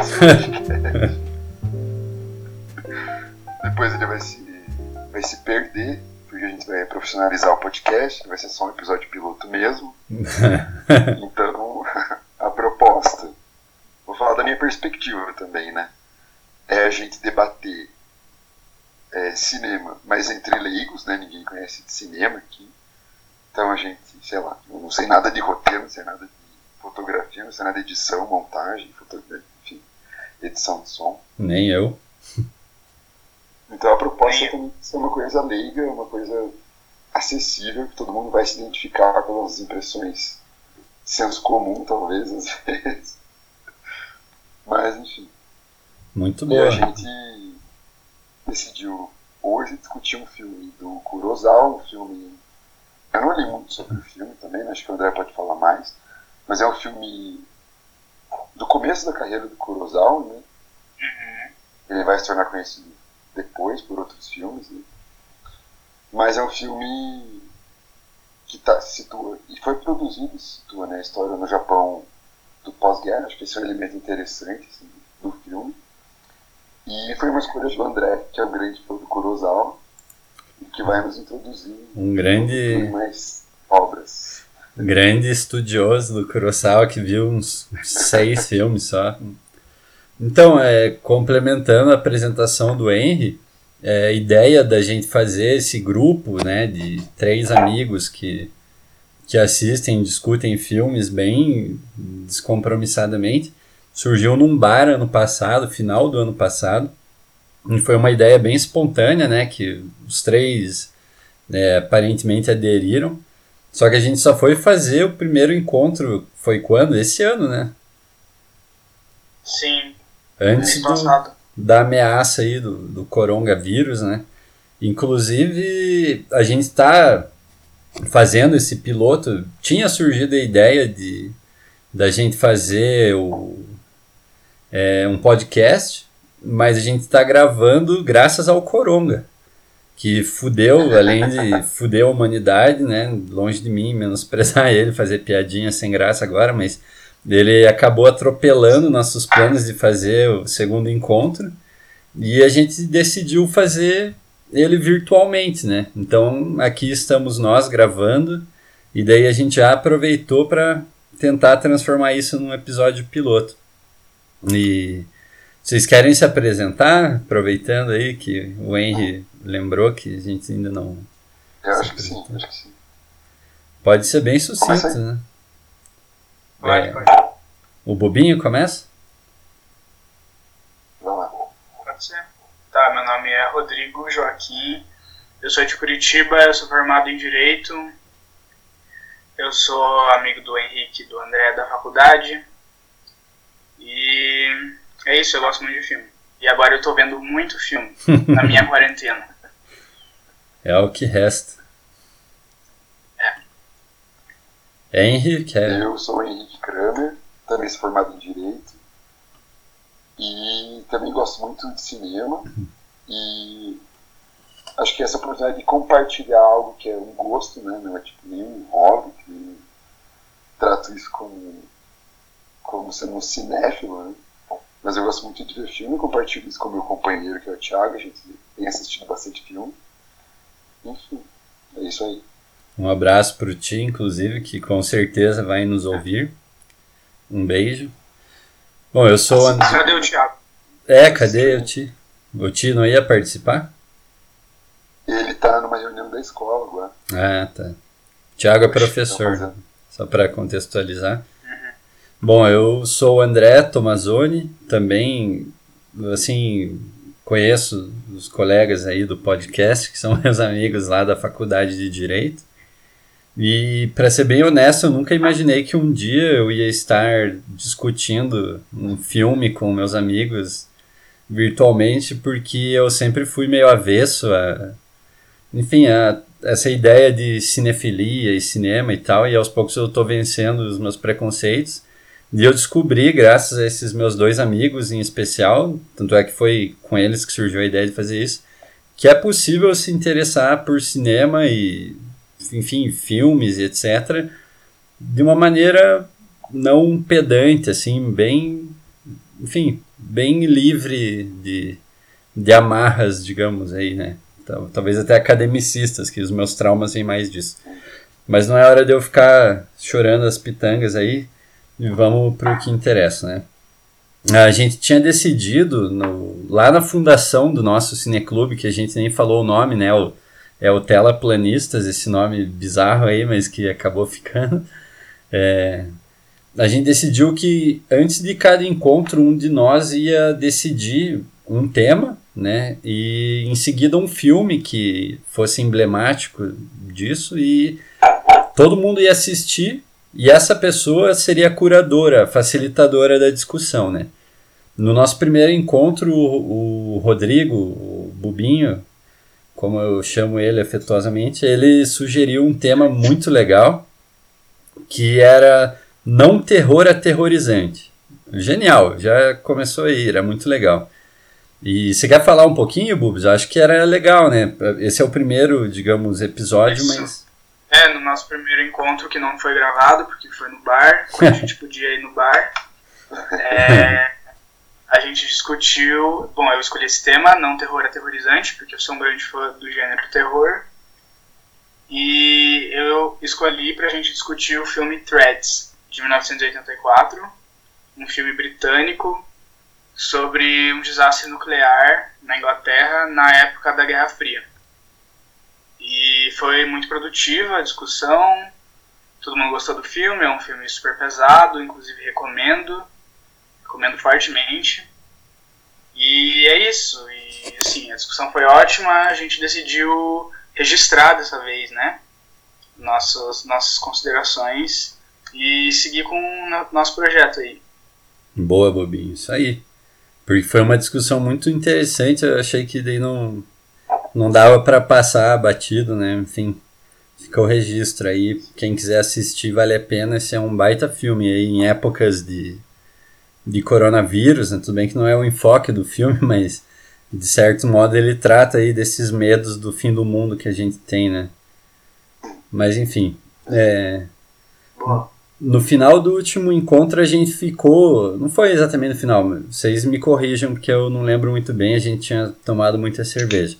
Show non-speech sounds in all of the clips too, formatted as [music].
[laughs] Depois ele vai se, vai se perder, porque a gente vai profissionalizar o podcast, vai ser só um episódio piloto mesmo. [laughs] então, [laughs] a proposta, vou falar da minha perspectiva também, né? É a gente debater é, cinema, mas entre leigos, né? Ninguém conhece de cinema aqui. Então a gente, sei lá, eu não sei nada de roteiro, não sei nada de fotografia, não sei nada de edição, montagem, fotografia, edição de som. Nem eu. Então a proposta é também ser uma coisa leiga, uma coisa acessível, que todo mundo vai se identificar com as impressões senso comum, talvez, às [laughs] vezes. Mas, enfim. Muito bom. E a gente decidiu hoje discutir um filme do Kurosawa, um filme. Eu não li muito sobre o filme também, né? acho que o André pode falar mais, mas é um filme do começo da carreira do Kurosawa, né? Uhum. Ele vai se tornar conhecido depois por outros filmes, né? mas é um filme que tá, se situa e foi produzido se situa né, a história no Japão do pós-guerra, acho que esse é um elemento interessante assim, do filme. E foi uma escolha do André, que é um grande fã do Kurosawa, e que vai nos introduzir Um grande, em mais obras. Grande estudioso do Kurosawa que viu uns seis [laughs] filmes só. Então, é, complementando a apresentação do Henry, é, a ideia da gente fazer esse grupo né, de três amigos que, que assistem e discutem filmes bem descompromissadamente surgiu num bar ano passado, final do ano passado, e foi uma ideia bem espontânea, né, que os três é, aparentemente aderiram, só que a gente só foi fazer o primeiro encontro, foi quando? Esse ano, né? Sim, Antes do, da ameaça aí do, do coronavírus, né? Inclusive, a gente está fazendo esse piloto. Tinha surgido a ideia de da gente fazer o, é, um podcast, mas a gente está gravando graças ao Coronga, que fudeu, além de fuder a humanidade, né? Longe de mim menosprezar [laughs] ele, fazer piadinha sem graça agora, mas ele acabou atropelando nossos planos de fazer o segundo encontro e a gente decidiu fazer ele virtualmente, né? Então aqui estamos nós gravando e daí a gente já aproveitou para tentar transformar isso num episódio piloto. E vocês querem se apresentar, aproveitando aí que o Henry lembrou que a gente ainda não. Eu acho que sim, acho que sim. Pode ser bem sucinto, né? Pode, É. pode. O Bobinho começa? Vamos lá. Pode ser. Tá, meu nome é Rodrigo Joaquim. Eu sou de Curitiba, eu sou formado em Direito. Eu sou amigo do Henrique e do André da faculdade. E é isso, eu gosto muito de filme. E agora eu tô vendo muito filme na minha [laughs] quarentena. É o que resta. Henry, quer. Eu sou o Henrique Kramer, também sou formado em Direito. E também gosto muito de cinema. E acho que essa oportunidade de compartilhar algo que é um gosto, né? Não é tipo nenhum hobby, que nem trato isso como, como sendo um cinéfilo, né? Mas eu gosto muito de ver filme, compartilho isso com meu companheiro, que é o Thiago, a gente tem assistido bastante filme. Enfim, é isso aí. Um abraço pro Ti, inclusive, que com certeza vai nos ouvir. Um beijo. Bom, eu sou. o And- Cadê o Thiago? É, cadê o Ti? O Ti não ia participar? Ele tá numa reunião da escola agora. Ah, tá. Tiago é professor, só para contextualizar. Bom, eu sou o André Tomazoni, também, assim, conheço os colegas aí do podcast, que são [laughs] meus amigos lá da faculdade de Direito. E, para ser bem honesto, eu nunca imaginei que um dia eu ia estar discutindo um filme com meus amigos virtualmente, porque eu sempre fui meio avesso a, enfim, a, essa ideia de cinefilia e cinema e tal, e aos poucos eu tô vencendo os meus preconceitos. E eu descobri, graças a esses meus dois amigos em especial, tanto é que foi com eles que surgiu a ideia de fazer isso, que é possível se interessar por cinema e, enfim, filmes e etc., de uma maneira não pedante, assim, bem, enfim, bem livre de, de amarras, digamos aí, né? Talvez até academicistas, que os meus traumas vêm mais disso. Mas não é hora de eu ficar chorando as pitangas aí. E vamos para o que interessa, né? A gente tinha decidido no, lá na fundação do nosso cineclube, que a gente nem falou o nome, né? O, é o Tela Planistas, esse nome bizarro aí, mas que acabou ficando. [laughs] É, a gente decidiu que antes de cada encontro, um de nós ia decidir um tema, né? E em seguida um filme que fosse emblemático disso e todo mundo ia assistir e essa pessoa seria a curadora, facilitadora da discussão, né? No nosso primeiro encontro, o, o Rodrigo, o Bubinho, como eu chamo ele afetuosamente, ele sugeriu um tema muito legal, que era não terror aterrorizante. Genial, já começou aí, era muito legal. E você quer falar um pouquinho, Bubs? Acho que era legal, né? Esse é o primeiro, digamos, episódio, Isso. mas é, no nosso primeiro encontro, que não foi gravado, porque foi no bar, quando a gente [laughs] podia ir no bar, é, a gente discutiu. Bom, eu escolhi esse tema, não terror aterrorizante, porque eu sou um grande fã do gênero terror. E eu escolhi pra gente discutir o filme Threads, de 1984, um filme britânico sobre um desastre nuclear na Inglaterra na época da Guerra Fria. E foi muito produtiva a discussão. Todo mundo gostou do filme, é um filme super pesado, inclusive recomendo. Recomendo fortemente. E é isso. E assim, a discussão foi ótima, a gente decidiu registrar dessa vez, né? Nossas, nossas considerações e seguir com o nosso projeto aí. Boa, Bobinho, isso aí. Porque foi uma discussão muito interessante, eu achei que daí não, não dava para passar batido, né? Enfim, fica o registro aí. Quem quiser assistir, vale a pena. Esse é um baita filme aí em épocas de, de coronavírus, né? Tudo bem que não é o enfoque do filme, [laughs] mas de certo modo ele trata aí desses medos do fim do mundo que a gente tem, né? Mas enfim, é... no final do último encontro a gente ficou, não foi exatamente no final, vocês me corrijam porque eu não lembro muito bem, a gente tinha tomado muita cerveja.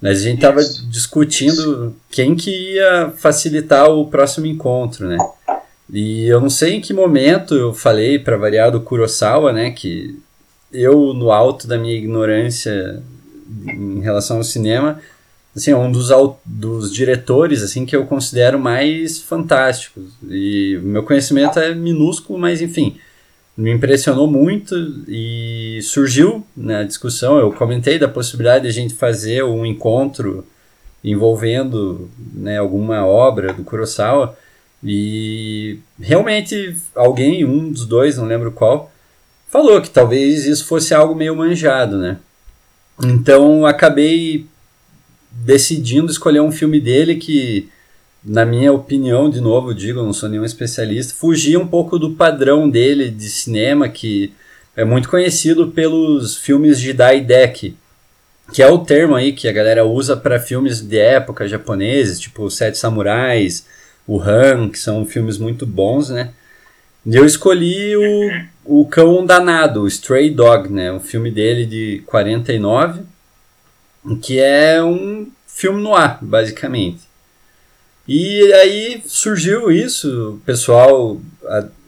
Mas a gente estava discutindo quem que ia facilitar o próximo encontro, né? E eu não sei em que momento eu falei para variar do Kurosawa, né, que eu no alto da minha ignorância em relação ao cinema, assim, é um dos, dos diretores assim que eu considero mais fantásticos. E o meu conhecimento é minúsculo, mas enfim, me impressionou muito e surgiu na discussão. Eu comentei da possibilidade de a gente fazer um encontro envolvendo né, alguma obra do Kurosawa e realmente alguém, um dos dois, não lembro qual, falou que talvez isso fosse algo meio manjado, né? Então acabei decidindo escolher um filme dele que na minha opinião, de novo, digo, não sou nenhum especialista, fugia um pouco do padrão dele de cinema, que é muito conhecido pelos filmes de Daideki, que é o termo aí que a galera usa para filmes de época japoneses, tipo Sete Samurais, o Han, que são filmes muito bons, né? E eu escolhi o, o Cão Danado, o Stray Dog, né? Um filme dele de 49, que é um filme no ar, basicamente. E aí surgiu isso, o pessoal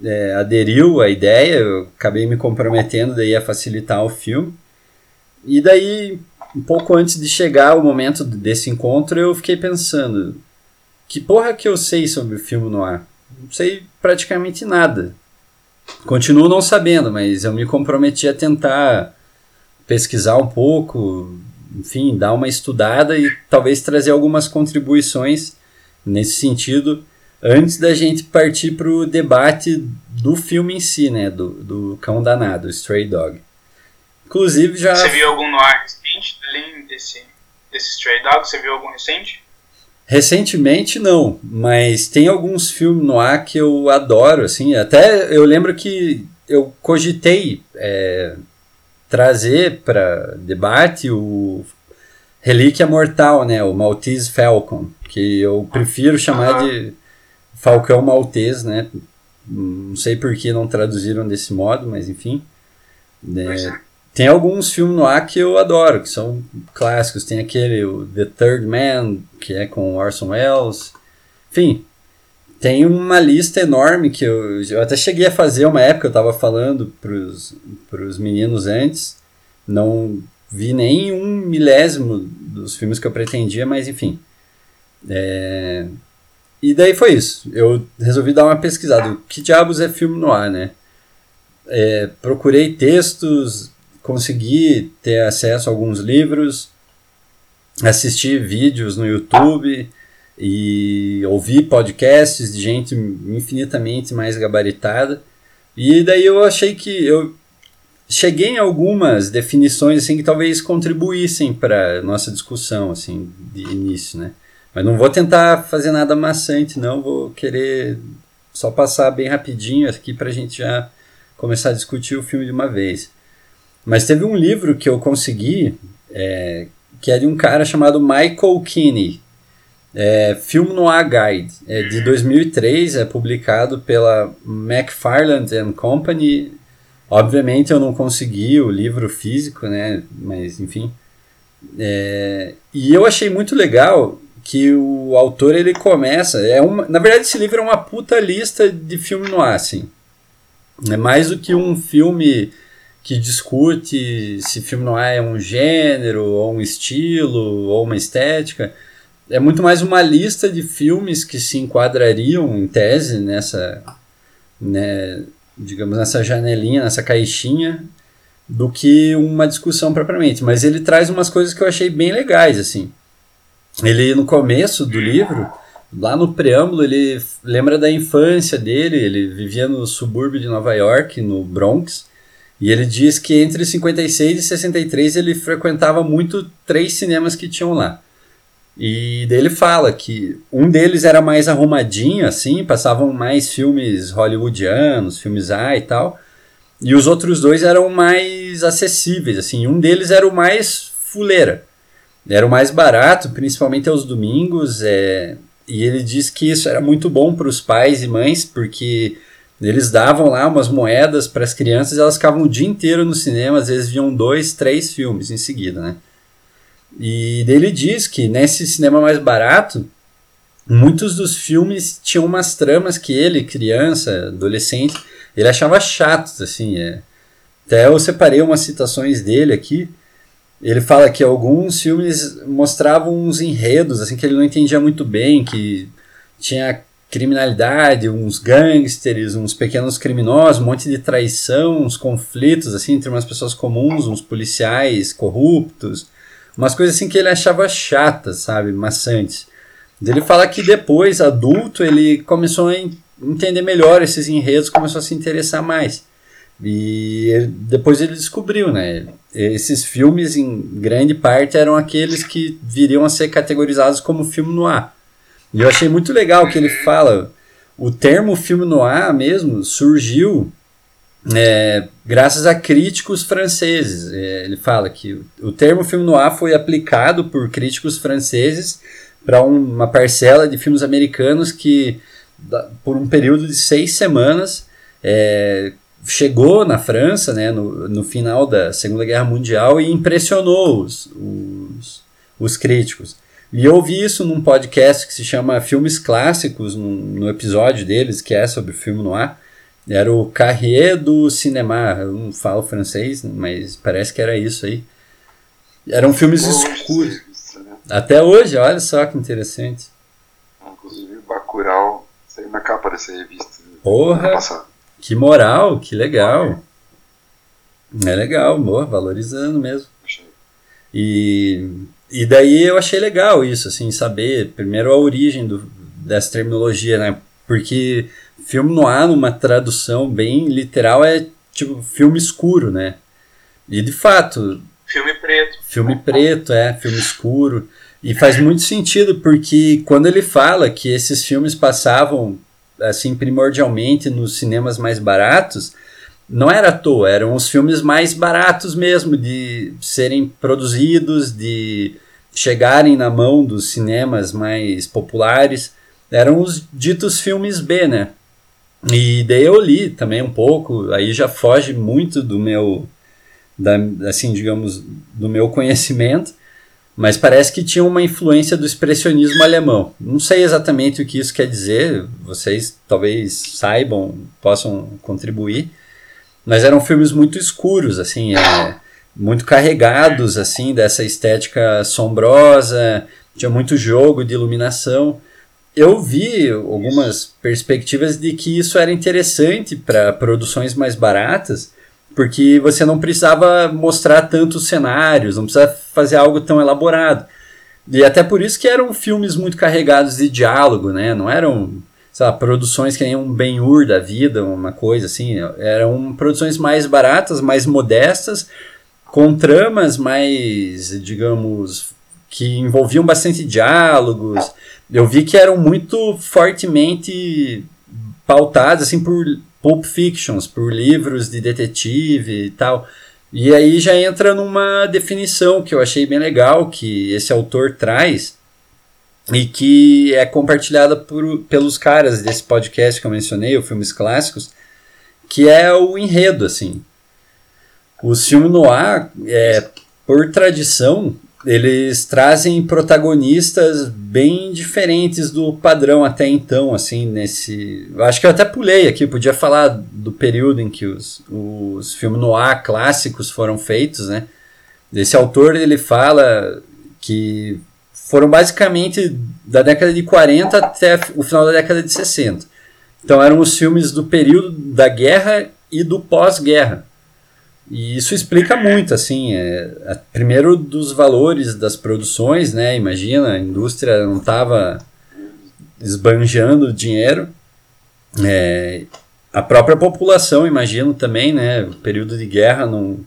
é, aderiu à ideia, eu acabei me comprometendo daí a facilitar o filme. E daí, um pouco antes de chegar o momento desse encontro, eu fiquei pensando, que porra que eu sei sobre o filme no ar? Não sei praticamente nada. Continuo não sabendo, mas eu me comprometi a tentar pesquisar um pouco, enfim, dar uma estudada e talvez trazer algumas contribuições nesse sentido, antes da gente partir para o debate do filme em si, né? Do, do Cão Danado, Stray Dog. Inclusive já. Você viu algum noir recente, além desse, desse Stray Dog? Você viu algum recente? Recentemente não, mas tem alguns filmes no ar que eu adoro, assim, até eu lembro que eu cogitei é, trazer para debate o Relíquia Mortal, né, o Maltese Falcon, que eu prefiro chamar de Falcão Maltês, né? Não sei por que não traduziram desse modo, mas enfim. É, tem alguns filmes no ar que eu adoro, que são clássicos. Tem aquele The Third Man, que é com Orson Welles. Enfim, tem uma lista enorme que eu, eu até cheguei a fazer uma época, eu estava falando para os meninos antes. Não vi nem um milésimo dos filmes que eu pretendia, mas enfim. É... E daí foi isso. Eu resolvi dar uma pesquisada. Que diabos é filme no ar, né? É, procurei textos, consegui ter acesso a alguns livros, assisti vídeos no YouTube e ouvi podcasts de gente infinitamente mais gabaritada. E daí eu achei que eu cheguei em algumas definições assim que talvez contribuíssem para nossa discussão assim de início, né? Mas não vou tentar fazer nada maçante, não. Vou querer só passar bem rapidinho aqui para a gente já começar a discutir o filme de uma vez. Mas teve um livro que eu consegui, é, que é de um cara chamado Michael Kinney. É, Film Noir Guide, é de 2003, é publicado pela McFarland and Company. Obviamente eu não consegui o livro físico, né? Mas enfim. É, e eu achei muito legal que o autor ele começa. É uma, na verdade, esse livro é uma puta lista de filme noir, assim. É mais do que um filme que discute se filme noir é um gênero, ou um estilo, ou uma estética. É muito mais uma lista de filmes que se enquadrariam, em tese, nessa, né, digamos, nessa janelinha, nessa caixinha, do que uma discussão propriamente. Mas ele traz umas coisas que eu achei bem legais, assim. Ele, no começo do livro, lá no preâmbulo, ele lembra da infância dele, ele vivia no subúrbio de Nova York, no Bronx, e ele diz que entre 56 e 63 ele frequentava muito três cinemas que tinham lá. E daí ele fala que um deles era mais arrumadinho, assim, passavam mais filmes hollywoodianos, filmes A e tal, e os outros dois eram mais acessíveis, assim, um deles era o mais fuleira. Era o mais barato, principalmente aos domingos, é, e ele diz que isso era muito bom para os pais e mães, porque eles davam lá umas moedas para as crianças e elas ficavam o dia inteiro no cinema, às vezes viam dois, três filmes em seguida, né? E ele diz que nesse cinema mais barato, muitos dos filmes tinham umas tramas que ele, criança, adolescente, ele achava chatos, assim, é. Até eu separei umas citações dele aqui, ele fala que alguns filmes mostravam uns enredos assim que ele não entendia muito bem, que tinha criminalidade, uns gangsters, uns pequenos criminosos, um monte de traição, uns conflitos assim entre umas pessoas comuns, uns policiais corruptos, umas coisas assim que ele achava chatas, sabe, maçantes. Ele fala que depois, adulto, ele começou a entender melhor esses enredos, começou a se interessar mais. E depois ele descobriu, né? Esses filmes, em grande parte, eram aqueles que viriam a ser categorizados como filme noir. E eu achei muito legal que ele fala. O termo filme noir mesmo surgiu é, graças a críticos franceses. É, ele fala que o termo filme noir foi aplicado por críticos franceses para uma parcela de filmes americanos que, por um período de seis semanas, é, chegou na França né, no, no final da Segunda Guerra Mundial e impressionou os, os, os críticos. E eu ouvi isso num podcast que se chama Filmes Clássicos, no, no episódio deles, que é sobre o filme noir. Era o Carrier do Cinema. Eu não falo francês, mas parece que era isso aí. Eram filmes escuros. Né? Até hoje, olha só que interessante. Inclusive, Bacurau saiu na capa dessa revista. Porra! Que moral, que legal. É legal, boa, valorizando mesmo. E, e daí eu achei legal isso, assim, saber primeiro a origem do, dessa terminologia, né? Porque filme noir, numa tradução bem literal, é tipo filme escuro, né? E de fato. Filme preto. Filme preto, é, filme escuro. E faz muito sentido, porque quando ele fala que esses filmes passavam assim, primordialmente nos cinemas mais baratos, não era à toa, eram os filmes mais baratos mesmo de serem produzidos, de chegarem na mão dos cinemas mais populares. Eram os ditos filmes B, né? E daí eu li também um pouco, aí já foge muito do meu, da, assim, digamos, do meu conhecimento, mas parece que tinha uma influência do expressionismo alemão. Não sei exatamente o que isso quer dizer, vocês talvez saibam, possam contribuir, mas eram filmes muito escuros, assim, é, muito carregados, assim, dessa estética sombrosa, tinha muito jogo de iluminação. Eu vi algumas perspectivas de que isso era interessante para produções mais baratas, porque você não precisava mostrar tantos cenários, não precisava fazer algo tão elaborado. E até por isso que eram filmes muito carregados de diálogo, né? Não eram, sei lá, produções que nem um Ben-Hur da vida, uma coisa assim. Eram produções mais baratas, mais modestas, com tramas mais, digamos, que envolviam bastante diálogos. Eu vi que eram muito fortemente pautados assim por Pulp Fictions, por livros de detetive e tal. E aí já entra numa definição que eu achei bem legal que esse autor traz e que é compartilhada por, pelos caras desse podcast que eu mencionei, o Filmes Clássicos, que é o enredo, assim. O filme noir, é, por tradição, eles trazem protagonistas bem diferentes do padrão até então, assim, nesse... Acho que eu até pulei aqui, podia falar do período em que os, os filmes noir clássicos foram feitos, né? Esse autor, ele fala que foram basicamente da década de 40 até o final da década de 60. Então eram os filmes do período da guerra e do pós-guerra. E isso explica muito, assim, é, primeiro dos valores das produções, né? Imagina, a indústria não estava esbanjando dinheiro. É, a própria população, imagino também, né? O período de guerra não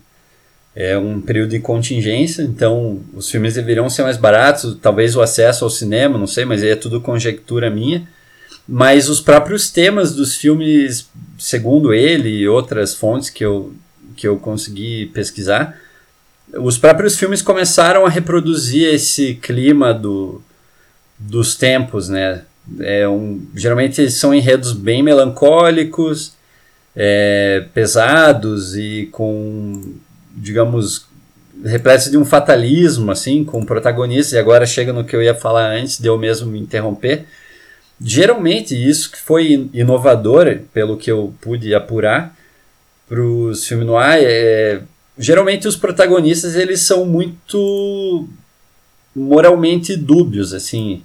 é um período de contingência, então os filmes deveriam ser mais baratos, talvez o acesso ao cinema, não sei, mas aí é tudo conjectura minha. Mas os próprios temas dos filmes, segundo ele e outras fontes que eu que eu consegui pesquisar, os próprios filmes começaram a reproduzir esse clima do, dos tempos, né? É um, geralmente são enredos bem melancólicos, é, pesados e com, digamos, repletos de um fatalismo, assim, com protagonistas, e agora chega no que eu ia falar antes de eu mesmo me interromper. Geralmente, isso que foi inovador, pelo que eu pude apurar, para os filmes noir, é, geralmente os protagonistas eles são muito moralmente dúbios, assim.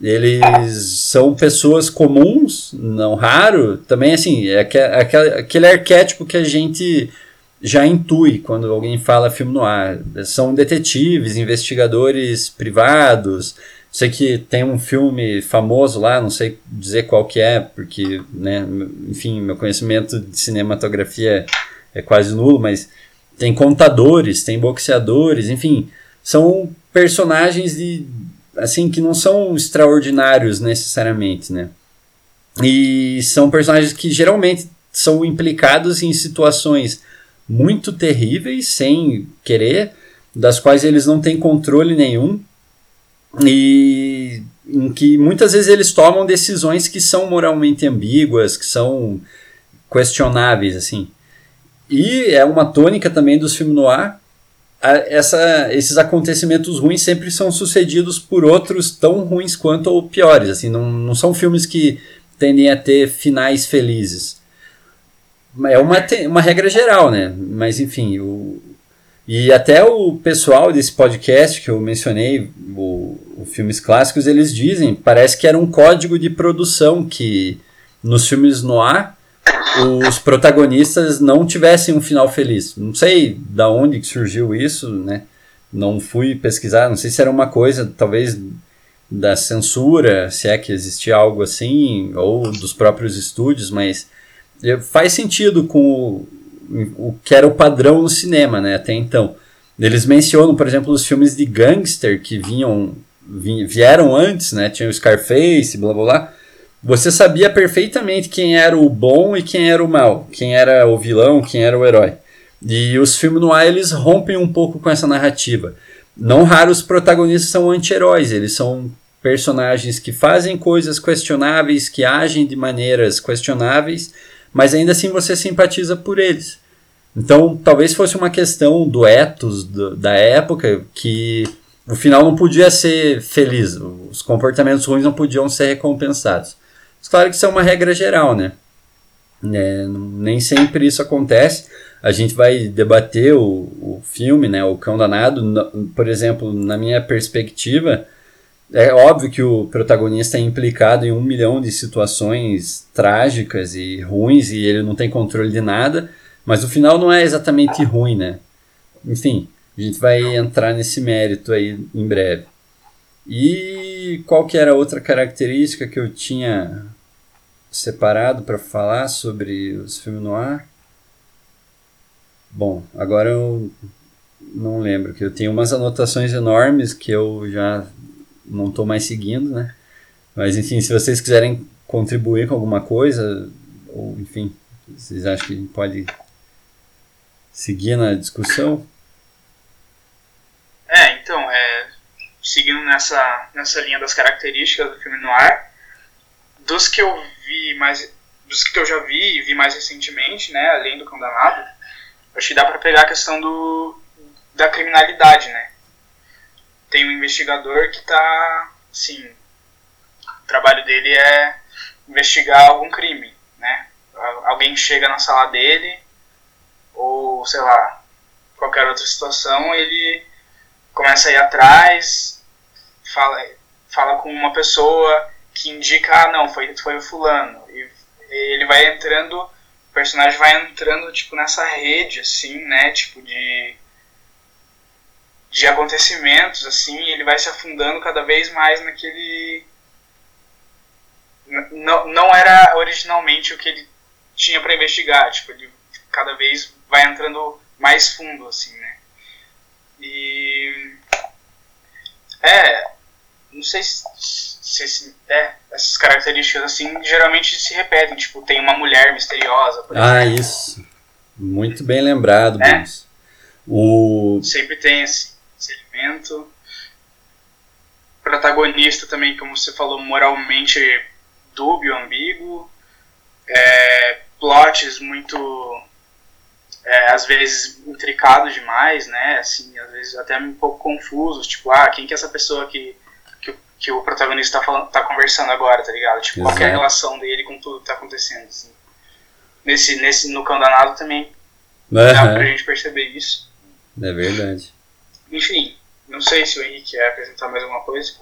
Eles são pessoas comuns, não raro, também assim, é aquele, arquétipo que a gente já intui quando alguém fala filme noir. São detetives, investigadores privados, Sei que tem um filme famoso lá, não sei dizer qual que é, porque, né, enfim, meu conhecimento de cinematografia é, é quase nulo, mas tem contadores, tem boxeadores, enfim, são personagens de assim que não são extraordinários necessariamente, né? E são personagens que geralmente são implicados em situações muito terríveis, sem querer, das quais eles não têm controle nenhum e em que muitas vezes eles tomam decisões que são moralmente ambíguas, que são questionáveis, assim. E é uma tônica também dos filmes noir, essa, esses acontecimentos ruins sempre são sucedidos por outros tão ruins quanto ou piores, assim, não, não são filmes que tendem a ter finais felizes. É uma, uma regra geral, né? Mas enfim, o, e até o pessoal desse podcast que eu mencionei, o, Filmes Clássicos, eles dizem, parece que era um código de produção que nos filmes noir os protagonistas não tivessem um final feliz. Não sei da onde surgiu isso, né? Não fui pesquisar, não sei se era uma coisa, talvez da censura, se é que existia algo assim, ou dos próprios estúdios, mas faz sentido com o que era o padrão no cinema, né, até então. Eles mencionam, por exemplo, os filmes de gangster que vinham vieram antes, né? Tinha o Scarface, blá blá blá. Você sabia perfeitamente quem era o bom e quem era o mal, quem era o vilão, quem era o herói. E os filmes no ar eles rompem um pouco com essa narrativa. Não raro os protagonistas são anti-heróis, eles são personagens que fazem coisas questionáveis, que agem de maneiras questionáveis, mas ainda assim você simpatiza por eles. Então, talvez fosse uma questão do ethos do, da época que o final não podia ser feliz, os comportamentos ruins não podiam ser recompensados. Mas claro que isso é uma regra geral, né? É, nem sempre isso acontece. A gente vai debater o, o filme, né, o Cão Danado. Por exemplo, na minha perspectiva, é óbvio que o protagonista é implicado em um milhão de situações trágicas e ruins e ele não tem controle de nada, mas o final não é exatamente ruim, né? Enfim, a gente vai entrar nesse mérito aí em breve. E qual que era a outra característica que eu tinha separado para falar sobre os filmes no ar? Bom, agora eu não lembro, que eu tenho umas anotações enormes que eu já não estou mais seguindo, né? Mas enfim, se vocês quiserem contribuir com alguma coisa, ou enfim, vocês acham que a gente pode seguir na discussão? É, então, é, seguindo nessa, nessa linha das características do filme no ar, dos que eu vi mais, dos que eu já vi e vi mais recentemente, né, além do Condenado, acho que dá para pegar a questão do, da criminalidade, né? Tem um investigador que tá, assim, o trabalho dele é investigar algum crime, né? Alguém chega na sala dele, ou sei lá, qualquer outra situação, ele começa a ir atrás, fala, fala com uma pessoa que indica, ah, não, foi, foi o fulano. E ele vai entrando, o personagem vai entrando, tipo, nessa rede, assim, né, tipo, de de acontecimentos, assim, ele vai se afundando cada vez mais naquele... Não, não era originalmente o que ele tinha para investigar, tipo, ele cada vez vai entrando mais fundo, assim, né. E... É, não sei se, se, é, essas características assim geralmente se repetem, tipo, tem uma mulher misteriosa, por Ah, exemplo. isso. Muito bem lembrado, né? O... Sempre tem esse, esse elemento. Protagonista também, como você falou, moralmente dúbio, ambíguo. É, plots muito é, às vezes intricados demais, né? Assim, às vezes até um pouco confusos, tipo, ah, quem que é essa pessoa que que o protagonista tá, falando, tá conversando agora, tá ligado? Tipo, Exato. qual é a relação dele com tudo que tá acontecendo, assim. Nesse, nesse, no Cão Danado também uhum. dá pra gente perceber isso. É verdade. Enfim, não sei se o Henrique quer apresentar mais alguma coisa.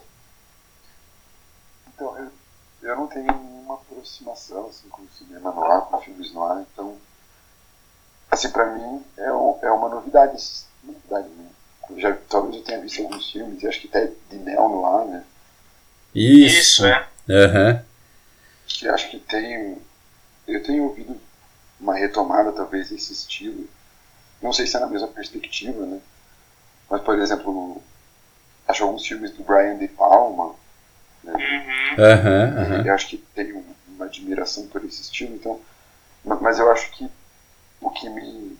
Então, eu, eu não tenho nenhuma aproximação assim, com o cinema no ar, com filmes no ar, então, assim, pra mim é, um, é uma novidade, novidade né? já, talvez eu tenha visto alguns filmes, acho que até de Neo no ar, né? Isso, Isso é. Uhum. Que acho que tem. Eu tenho ouvido uma retomada, talvez, desse estilo. Não sei se é na mesma perspectiva, né? Mas, por exemplo, acho alguns filmes do Brian De Palma. Né? Uhum. Uhum, uhum. Eu acho que tenho uma admiração por esse estilo, então. Mas eu acho que o que me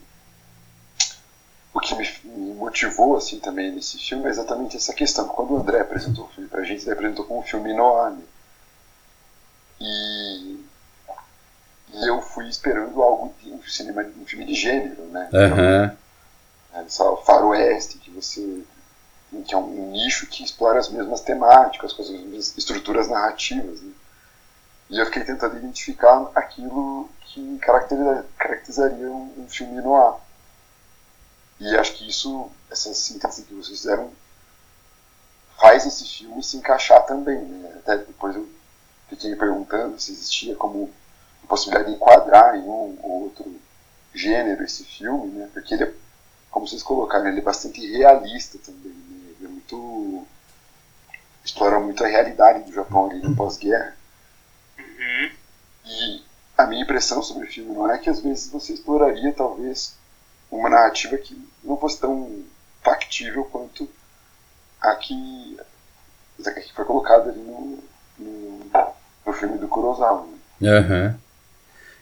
o que me, motivou assim também nesse filme é exatamente essa questão. Quando o André apresentou o filme pra gente, ele apresentou como um filme noir. Né? E, e eu fui esperando algo de um cinema, um filme de gênero, né? Uhum. Então, é, faroeste, que você que é um nicho que explora as mesmas temáticas, com as mesmas estruturas narrativas. Né? E eu fiquei tentando identificar aquilo que caracterizaria um, filme noir. E acho que isso, essa síntese que vocês fizeram, faz esse filme se encaixar também. Né? Até depois eu fiquei perguntando se existia como possibilidade de enquadrar em um ou outro gênero esse filme, né? porque ele é, como vocês colocaram, ele é bastante realista também. Né? Ele é muito. explora muito a realidade do Japão ali no pós-guerra. E a minha impressão sobre o filme não é que às vezes você exploraria talvez uma narrativa que não fosse tão factível quanto a que, a que foi colocada ali no, no, no, filme do Kurosawa. Uhum.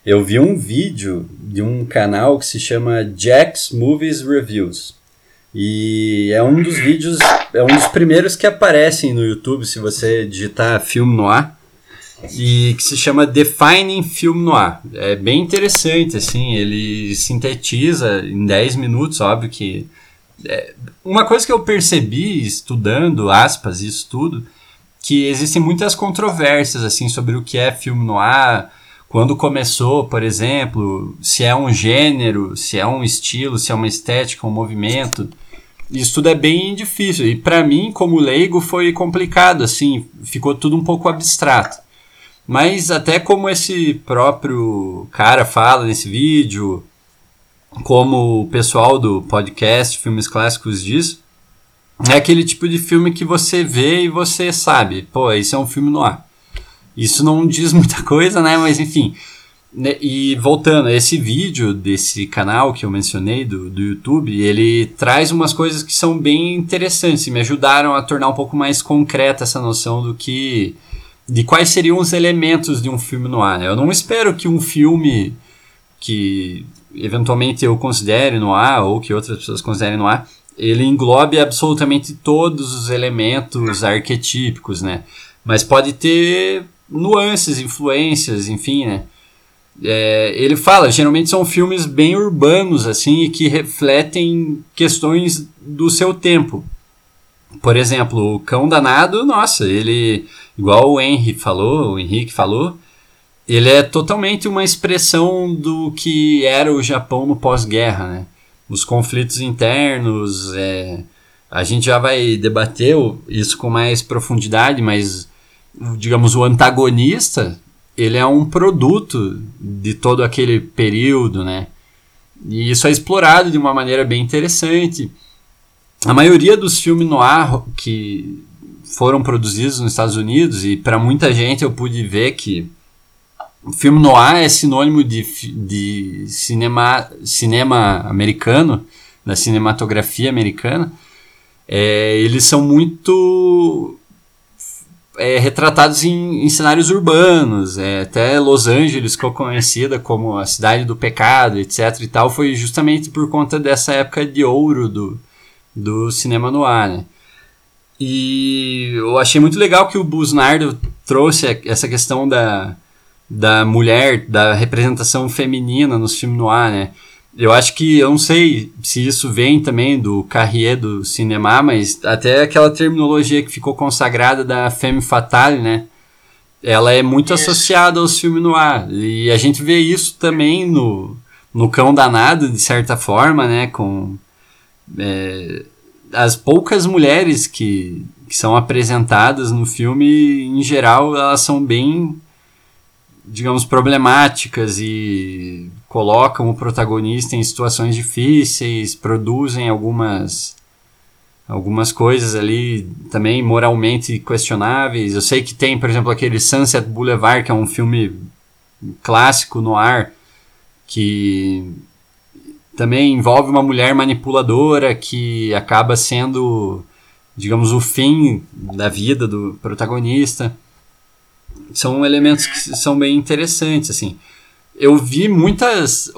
Eu vi um vídeo de um canal que se chama Jack's Movies Reviews. E é um dos vídeos, é um dos primeiros que aparecem no YouTube se você digitar filme no ar. E que se chama Defining Film Noir. É bem interessante, assim, ele sintetiza em 10 minutos, óbvio que. É, uma coisa que eu percebi estudando, aspas, isso tudo, que existem muitas controvérsias, assim, sobre o que é filme noir, quando começou, por exemplo, se é um gênero, se é um estilo, se é uma estética, um movimento. Isso tudo é bem difícil. E para mim, como leigo, foi complicado, assim, ficou tudo um pouco abstrato. Mas até como esse próprio cara fala nesse vídeo, como o pessoal do podcast Filmes Clássicos diz, é aquele tipo de filme que você vê e você sabe, pô, isso é um filme no ar. Isso não diz [laughs] muita coisa, né? Mas enfim. Né, e voltando, esse vídeo desse canal que eu mencionei do, do YouTube, ele traz umas coisas que são bem interessantes e me ajudaram a tornar um pouco mais concreta essa noção do que de quais seriam os elementos de um filme no ar. Né? Eu não espero que um filme que eventualmente eu considere no ar ou que outras pessoas considerem no ar, ele englobe absolutamente todos os elementos arquetípicos, né? Mas pode ter nuances, influências, enfim, né? É, ele fala, geralmente são filmes bem urbanos, assim, e que refletem questões do seu tempo. Por exemplo, o Cão Danado, nossa, ele igual o Henry falou, o Henrique falou, ele é totalmente uma expressão do que era o Japão no pós-guerra, né? Os conflitos internos, é, a gente já vai debater isso com mais profundidade, mas digamos o antagonista, ele é um produto de todo aquele período, né? E isso é explorado de uma maneira bem interessante. A maioria dos filmes noir que foram produzidos nos Estados Unidos e para muita gente eu pude ver que o filme noir é sinônimo de, de cinema, cinema americano, da cinematografia americana. É, eles são muito é, retratados em, em, cenários urbanos. É, até Los Angeles ficou conhecida como a cidade do pecado, etc. e tal, foi justamente por conta dessa época de ouro do, do cinema noir. Né? E eu achei muito legal que o Busnardo trouxe essa questão da, da mulher, da representação feminina nos filmes noir, né? Eu acho que, eu não sei se isso vem também do Carrier do cinema, mas até aquela terminologia que ficou consagrada da femme fatale, né? Ela é muito isso. associada aos filmes noir. E a gente vê isso também no, no Cão Danado, de certa forma, né? Com... É, as poucas mulheres que, que são apresentadas no filme, em geral, elas são bem, digamos, problemáticas e colocam o protagonista em situações difíceis, produzem algumas algumas coisas ali também moralmente questionáveis. Eu sei que tem, por exemplo, aquele Sunset Boulevard, que é um filme clássico no ar, que também envolve uma mulher manipuladora que acaba sendo, digamos, o fim da vida do protagonista. São elementos que são bem interessantes, assim. Eu vi muitas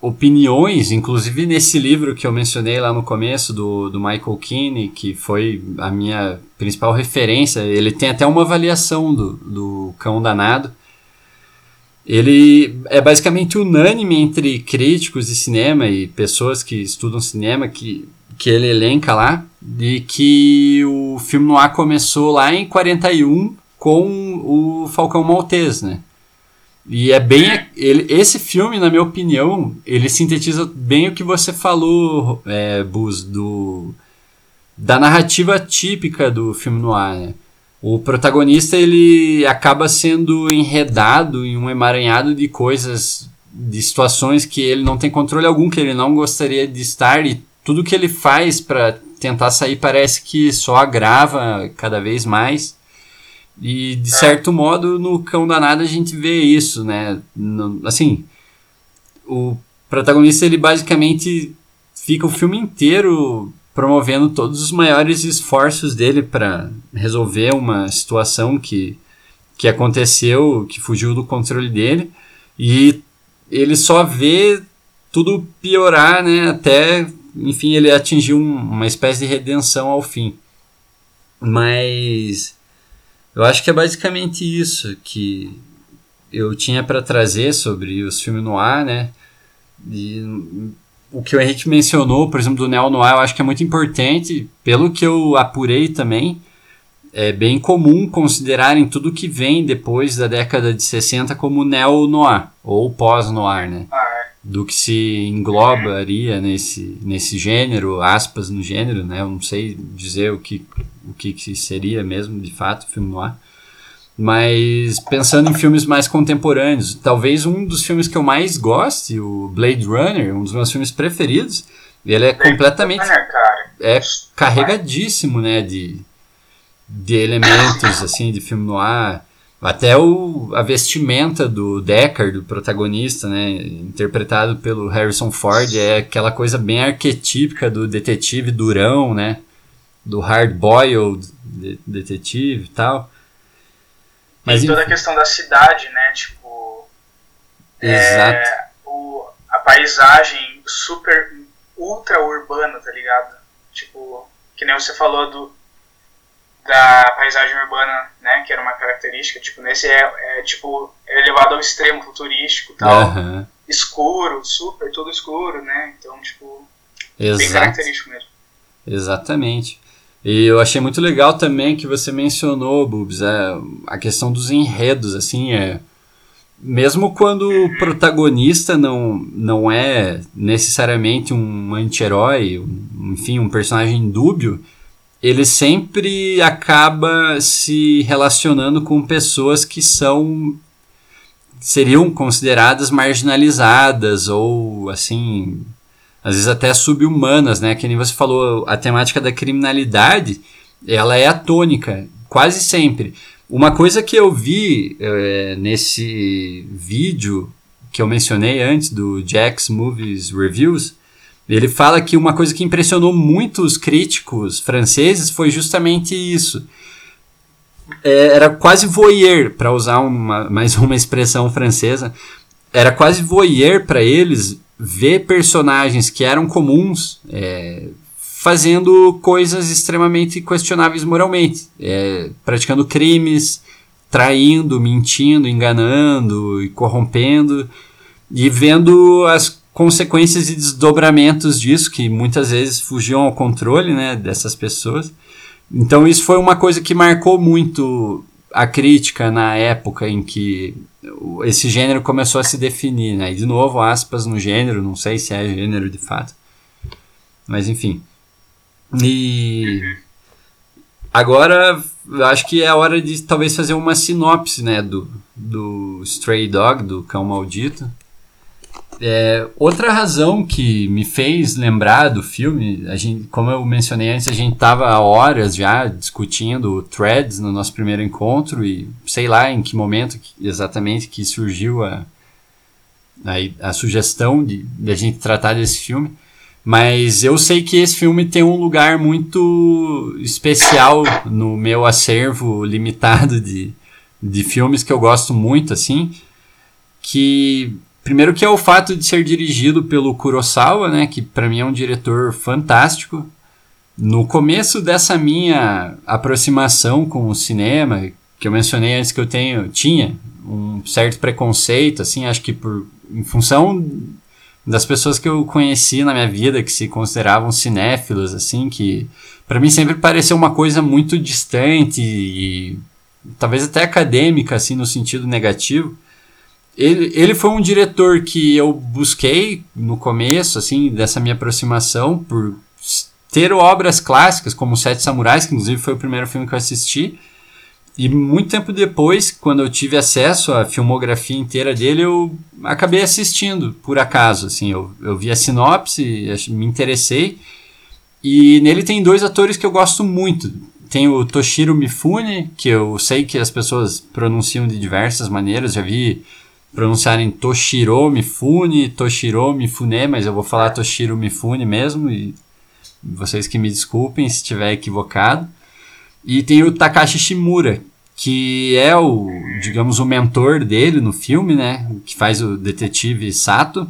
opiniões, inclusive nesse livro que eu mencionei lá no começo, do, do Michael Keane, que foi a minha principal referência. Ele tem até uma avaliação do, do Cão Danado ele é basicamente unânime entre críticos de cinema e pessoas que estudam cinema que, que ele elenca lá, de que o filme noir começou lá em 41 com o Falcão Maltês, né? E é bem. Ele, esse filme, na minha opinião, ele sintetiza bem o que você falou, é, do, da narrativa típica do filme noir, né? O protagonista ele acaba sendo enredado em um emaranhado de coisas, de situações que ele não tem controle algum, que ele não gostaria de estar e tudo que ele faz para tentar sair parece que só agrava cada vez mais. E de certo modo no Cão Danado a gente vê isso, né? Assim, o protagonista ele basicamente fica o filme inteiro promovendo todos os maiores esforços dele para resolver uma situação que, que aconteceu, que fugiu do controle dele, e ele só vê tudo piorar, né, até enfim, ele atingiu um, uma espécie de redenção ao fim. Mas eu acho que é basicamente isso que eu tinha para trazer sobre os filmes no ar, né? E o que o Henrique mencionou, por exemplo, do Neo Noir, eu acho que é muito importante, pelo que eu apurei também, é bem comum considerarem tudo que vem depois da década de 60 como Neo Noir, ou pós-noir, né? Do que se englobaria nesse, nesse gênero, aspas no gênero, né? Eu não sei dizer o que, o que, que seria mesmo, de fato, filme noir. Mas pensando em filmes mais contemporâneos, talvez um dos filmes que eu mais goste, o Blade Runner, um dos meus filmes preferidos, ele é Blade completamente Runner, é carregadíssimo, né, de, de elementos assim de filme noir. Até o, a vestimenta do Deckard, do protagonista, né, interpretado pelo Harrison Ford, é aquela coisa bem arquetípica do detetive durão, né, do hard-boiled de- detetive e tal. Mas Tem toda a questão da cidade, né? Tipo, exato. é, o, a paisagem super, ultra urbana, tá ligado? Tipo, que nem você falou do, da paisagem urbana, né? Que era uma característica. Tipo, nesse é, é tipo, é elevado ao extremo, futurístico e tal. Aham, Escuro, super, tudo escuro, né? Então, tipo, bem Exato. característico mesmo. Exatamente. E eu achei muito legal também que você mencionou, Bubs, é, a questão dos enredos, assim, é mesmo quando o protagonista não, não é necessariamente um anti-herói, um- enfim, um personagem dúbio, ele sempre acaba se relacionando com pessoas que são seriam consideradas marginalizadas ou assim às vezes até subhumanas, né? Que nem você falou, a temática da criminalidade, ela é atônica, quase sempre. Uma coisa que eu vi eh, nesse vídeo que eu mencionei antes, do Jack's Movies Reviews, ele fala que uma coisa que impressionou muito os críticos franceses foi justamente isso. É, era quase voyeur, para usar uma, mais uma [laughs] expressão francesa, era quase voyeur para eles ver personagens que eram comuns é, fazendo coisas extremamente questionáveis moralmente, é, praticando crimes, traindo, mentindo, enganando e corrompendo, e vendo as consequências e desdobramentos disso, que muitas vezes fugiam ao controle né, dessas pessoas. Então isso foi uma coisa que marcou muito a crítica na época em que esse gênero começou a se definir, né? E de novo, aspas no gênero, não sei se é gênero de fato. Mas enfim. E agora acho que é a hora de talvez fazer uma sinopse, né, do, do Stray Dog, do Cão Maldito. É, outra razão que me fez lembrar do filme, a gente, como eu mencionei antes, a gente tava há horas já discutindo threads no nosso primeiro encontro e sei lá em que momento exatamente que surgiu a, a, a sugestão de, de a gente tratar desse filme. Mas eu sei que esse filme tem um lugar muito especial no meu acervo limitado de, de filmes que eu gosto muito, assim. Que Primeiro que é o fato de ser dirigido pelo Kurosawa, né, que para mim é um diretor fantástico. No começo dessa minha aproximação com o cinema, que eu mencionei antes que eu tenho, tinha um certo preconceito, assim, acho que por em função das pessoas que eu conheci na minha vida que se consideravam cinéfilos, assim, que para mim sempre pareceu uma coisa muito distante e talvez até acadêmica, assim, no sentido negativo. Ele, ele foi um diretor que eu busquei no começo, assim, dessa minha aproximação, por ter obras clássicas, como Sete Samurais, que inclusive foi o primeiro filme que eu assisti. E muito tempo depois, quando eu tive acesso à filmografia inteira dele, eu acabei assistindo, por acaso. Assim, eu, eu vi a sinopse, me interessei. E nele tem dois atores que eu gosto muito. Tem o Toshiro Mifune, que eu sei que as pessoas pronunciam de diversas maneiras, já vi pronunciarem Toshiro Mifune, Toshiro Mifune, mas eu vou falar Toshiro Mifune mesmo, e vocês que me desculpem se estiver equivocado. E tem o Takashi Shimura, que é o, digamos, o mentor dele no filme, né, que faz o detetive Sato.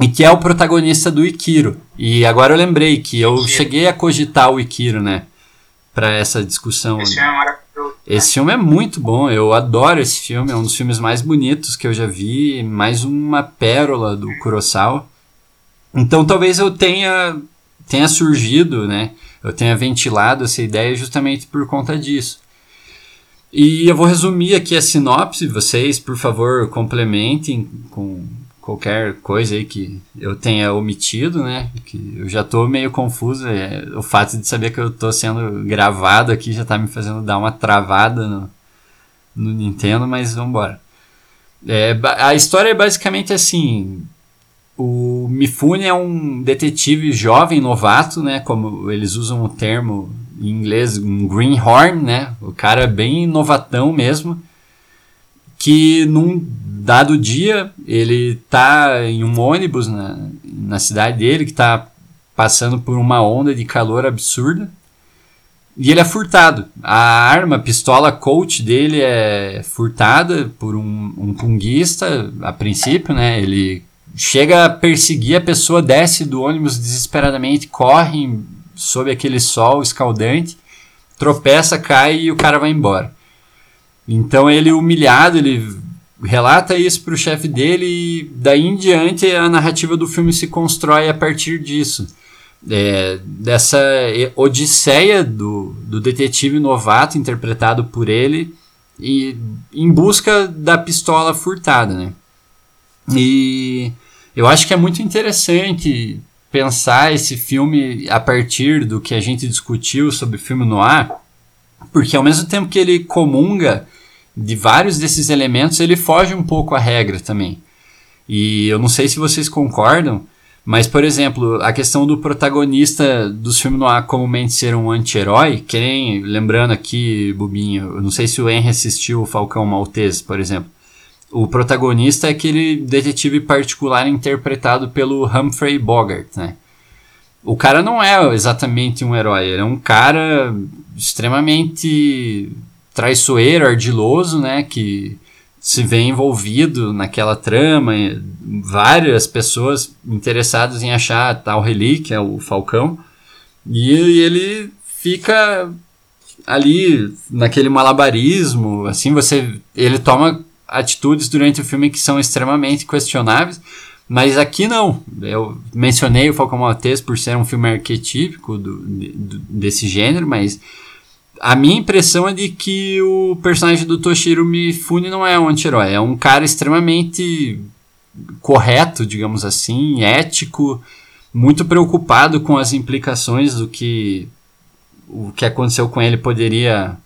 e que é o protagonista do Ikiro. E agora eu lembrei que eu cheguei a cogitar o Ikiro, né? Pra essa discussão. Esse filme é. Esse filme é muito bom, eu adoro esse filme, é um dos filmes mais bonitos que eu já vi, mais uma pérola do Kurosawa. Então talvez eu tenha, tenha surgido, né? Eu tenha ventilado essa ideia justamente por conta disso. E eu vou resumir aqui a sinopse, vocês, por favor, complementem com qualquer coisa aí que eu tenha omitido, né? Que eu já tô meio confuso. É, o fato de saber que eu tô sendo gravado aqui já tá me fazendo dar uma travada no, no Nintendo, mas vamos embora. É, a história é basicamente assim: o Mifune é um detetive jovem, novato, né? Como eles usam o termo em inglês, um greenhorn, né? O cara bem novatão mesmo. Que num dado dia ele tá em um ônibus na, na cidade dele que tá passando por uma onda de calor absurda. E ele é furtado. A arma, a pistola Colt dele é furtada por um, um punguista, a princípio, né? Ele chega a perseguir a pessoa, desce do ônibus desesperadamente, corre sob aquele sol escaldante, tropeça, cai e o cara vai embora. Então ele humilhado, ele relata isso para o chefe dele e daí em diante a narrativa do filme se constrói a partir disso. É, dessa odisseia do, do detetive novato interpretado por ele e em busca da pistola furtada, né? E eu acho que é muito interessante pensar esse filme a partir do que a gente discutiu sobre filme noir, porque ao mesmo tempo que ele comunga de vários desses elementos, ele foge um pouco à regra também. E eu não sei se vocês concordam, mas, por exemplo, a questão do protagonista dos filmes noir comumente ser um anti-herói, que nem, lembrando aqui, Bubinho, eu não sei se o Henry assistiu o Falcão Maltese, por exemplo. O protagonista é aquele detetive particular interpretado pelo Humphrey Bogart, né? O cara não é exatamente um herói, ele é um cara extremamente traiçoeiro, ardiloso, né? Que se vê envolvido naquela trama, várias pessoas interessadas em achar tal relíquia, o Falcão, e ele fica ali naquele malabarismo, assim você, ele toma atitudes durante o filme que são extremamente questionáveis, mas aqui não. Eu mencionei o Falcão Maltese por ser um filme arquetípico do, do, desse gênero, mas a minha impressão é de que o personagem do Toshiro Mifune não é um anti-herói, é um cara extremamente correto, digamos assim, ético, muito preocupado com as implicações do que o que aconteceu com ele poderia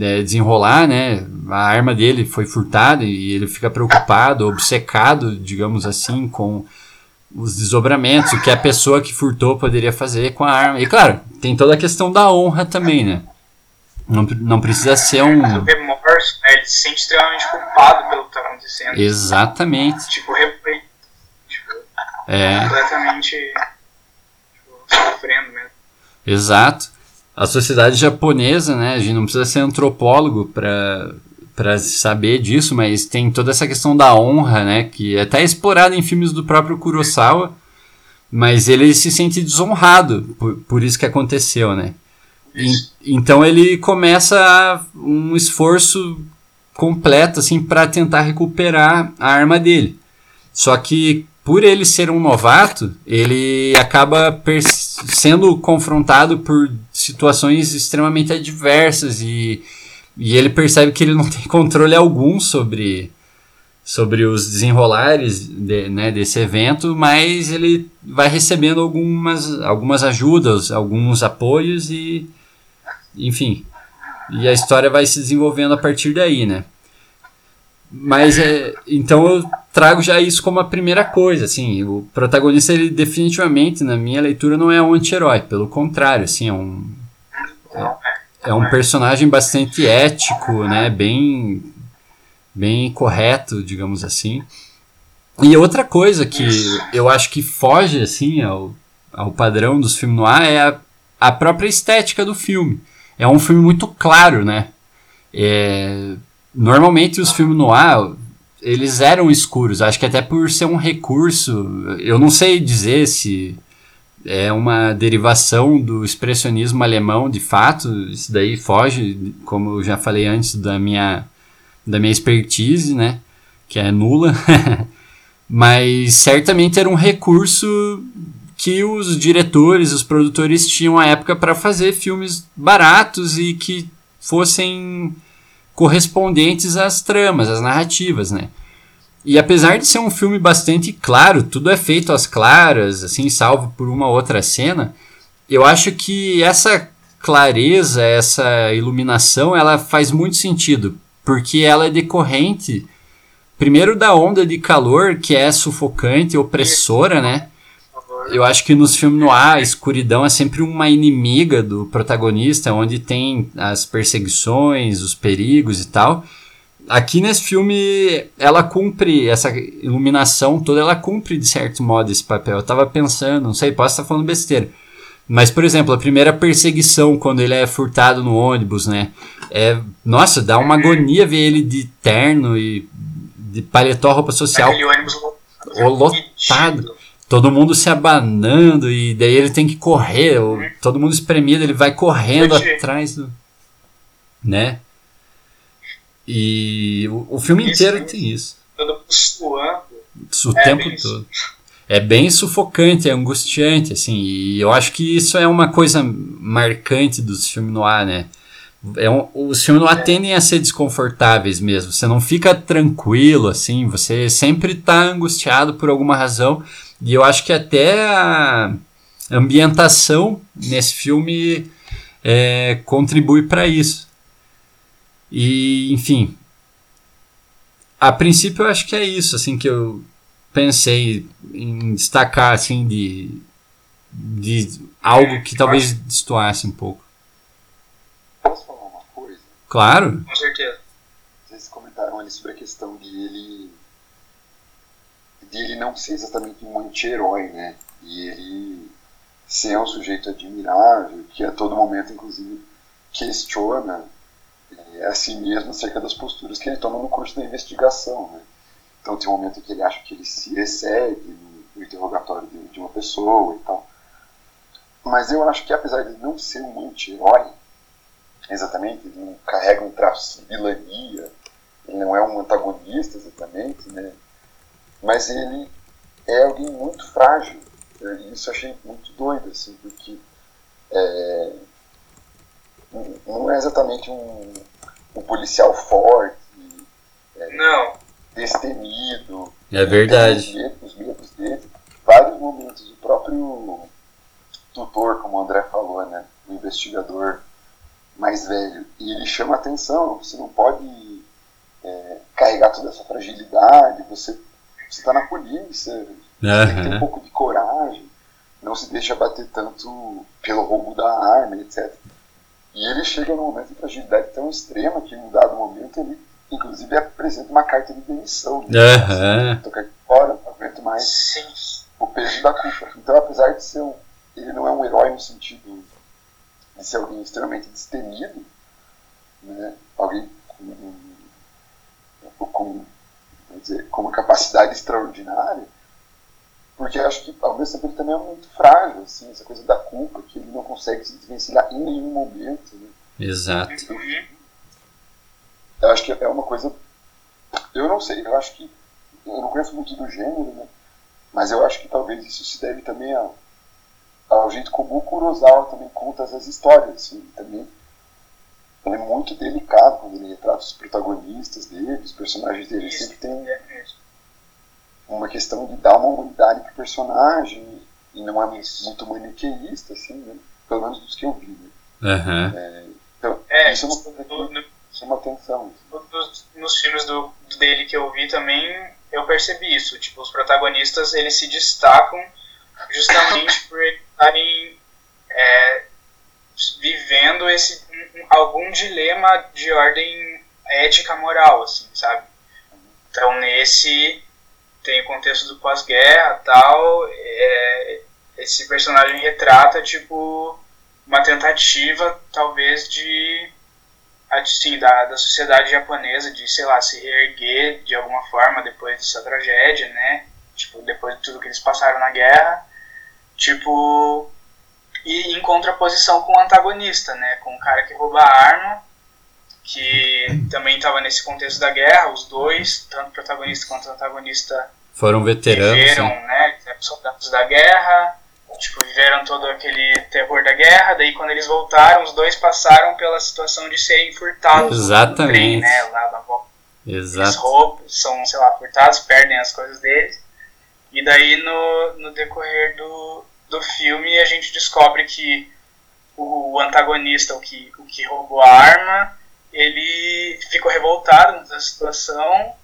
é, desenrolar, né? A arma dele foi furtada e ele fica preocupado, obcecado, digamos assim, com os desdobramentos, o que a pessoa que furtou poderia fazer com a arma. E claro, tem toda a questão da honra também, né? Não, não precisa ser um. O remorso, né? Ele se sente extremamente culpado pelo que está acontecendo. Exatamente. Tipo, tipo é. completamente tipo, sofrendo mesmo. Exato a sociedade japonesa, né? A gente não precisa ser antropólogo para para saber disso, mas tem toda essa questão da honra, né? Que é até explorada em filmes do próprio Kurosawa, mas ele se sente desonrado por, por isso que aconteceu, né? E, então ele começa um esforço completo assim para tentar recuperar a arma dele. Só que por ele ser um novato, ele acaba sendo confrontado por situações extremamente adversas e, e ele percebe que ele não [laughs] tem controle algum sobre, sobre os desenrolares de, né, desse evento, mas ele vai recebendo algumas, algumas ajudas, alguns apoios e enfim. E a história vai se desenvolvendo a partir daí, né? Mas é, então eu trago já isso como a primeira coisa, assim, o protagonista ele definitivamente na minha leitura não é um anti-herói, pelo contrário, assim, é um é, é, um personagem bastante ético, né, bem bem correto, digamos assim. E outra coisa que eu acho que foge assim ao, ao padrão dos filmes no ar é a, a própria estética do filme. É um filme muito claro, né? É, normalmente os filmes no ar, eles eram escuros. Acho que até por ser um recurso, eu não sei dizer se é uma derivação do expressionismo alemão, de fato. Isso daí foge, como eu já falei antes, da minha, da minha expertise, né? Que é nula. [laughs] Mas certamente era um recurso que os diretores, os produtores tinham à época para fazer filmes baratos e que fossem correspondentes às tramas, às narrativas, né? E apesar de ser um filme bastante claro, tudo é feito às claras, assim, salvo por uma outra cena, eu acho que essa clareza, essa iluminação, ela faz muito sentido, porque ela é decorrente primeiro da onda de calor que é sufocante, opressora, né? Eu acho que nos filmes no ar, a escuridão é sempre uma inimiga do protagonista, onde tem as perseguições, os perigos e tal. Aqui nesse filme, ela cumpre, essa iluminação toda, ela cumpre de certo modo esse papel. Eu tava pensando, não sei, posso estar falando besteira. Mas, por exemplo, a primeira perseguição, quando ele é furtado no ônibus, né? É, nossa, dá uma agonia ver ele de terno e de paletó, roupa social. Aquele ônibus lotado. Todo mundo se abanando e daí ele tem que correr. Uhum. Todo mundo espremido, ele vai correndo atrás do. Né? E o, o filme isso, inteiro tem isso. Todo suando. O é tempo todo. É bem sufocante, é angustiante, assim. E eu acho que isso é uma coisa marcante dos filmes no ar, né? É um, os filmes no ar é. tendem a ser desconfortáveis mesmo. Você não fica tranquilo, assim. Você sempre está angustiado por alguma razão. E eu acho que até a ambientação nesse filme é, contribui para isso. E, enfim, a princípio eu acho que é isso, assim, que eu pensei em destacar, assim, de, de algo que talvez destoasse um pouco. Posso falar uma coisa? Claro. Com certeza. Vocês comentaram ali sobre a questão de ele ele não ser exatamente um anti-herói, né? E ele ser um sujeito admirável, que a todo momento, inclusive, questiona é, a si mesmo acerca das posturas que ele toma no curso da investigação. Né? Então tem um momento que ele acha que ele se excede no, no interrogatório de, de, uma pessoa e tal. Mas eu acho que apesar de não ser um anti-herói, exatamente, ele não carrega um traço de vilania, ele não é um antagonista exatamente, né? Mas ele é alguém muito frágil. E isso eu achei muito doido, assim, porque é, não é exatamente um, um policial forte, é, não. destemido. É verdade. Os medos dele. Vários momentos, o próprio tutor, como o André falou, né, o investigador mais velho, e ele chama atenção, você não pode é, carregar toda essa fragilidade, você está na polícia, uhum. tem que ter um pouco de coragem, não se deixa bater tanto pelo roubo da arma, etc. E ele chega num momento de fragilidade tão extrema que, em um dado momento, ele, inclusive, apresenta uma carta de demissão. Né? Uhum. Tô fora, não aguento mais Sim. o peso da culpa. Então, apesar de ser um. Ele não é um herói no sentido de ser alguém extremamente destemido, né? alguém com, com, dizer, com uma capacidade extraordinária porque eu acho que ao mesmo tempo ele também é muito frágil, assim, essa coisa da culpa, que ele não consegue se desvencilhar em nenhum momento. Né? Exato. Eu acho que é uma coisa. Eu não sei, eu acho que. Eu não conheço muito do gênero, né? Mas eu acho que talvez isso se deve também ao, ao jeito como o Kurosawa também conta as histórias. Assim, também ele é muito delicado quando ele retrata os protagonistas dele, os personagens dele. Ele sempre tem uma questão de dar uma humanidade pro personagem e não é muito maniqueísta, assim, né? Pelo menos dos que eu vi, né? Uhum. É, então, é, isso é uma coisa que chama atenção. Assim. Nos, nos filmes do, dele que eu vi também, eu percebi isso. Tipo, os protagonistas, eles se destacam justamente [coughs] por estarem é, vivendo esse, algum dilema de ordem ética moral, assim, sabe? Então, nesse tem o contexto do pós-guerra tal. É, esse personagem retrata, tipo, uma tentativa, talvez, de assim, da, da sociedade japonesa de, sei lá, se reerguer de alguma forma depois dessa tragédia, né? Tipo, depois de tudo que eles passaram na guerra. Tipo, e em contraposição com o antagonista, né? Com o cara que rouba a arma, que também estava nesse contexto da guerra, os dois, tanto o protagonista quanto o antagonista foram veteranos, viveram, né? Soldados da guerra, tipo, viveram todo aquele terror da guerra, daí quando eles voltaram, os dois passaram pela situação de serem furtados Exatamente. trem, né, lá na. Exato. Eles roubam, são, sei lá, furtados, perdem as coisas deles. E daí no, no decorrer do, do filme a gente descobre que o, antagonista, o que, o que roubou a arma, ele ficou revoltado com essa situação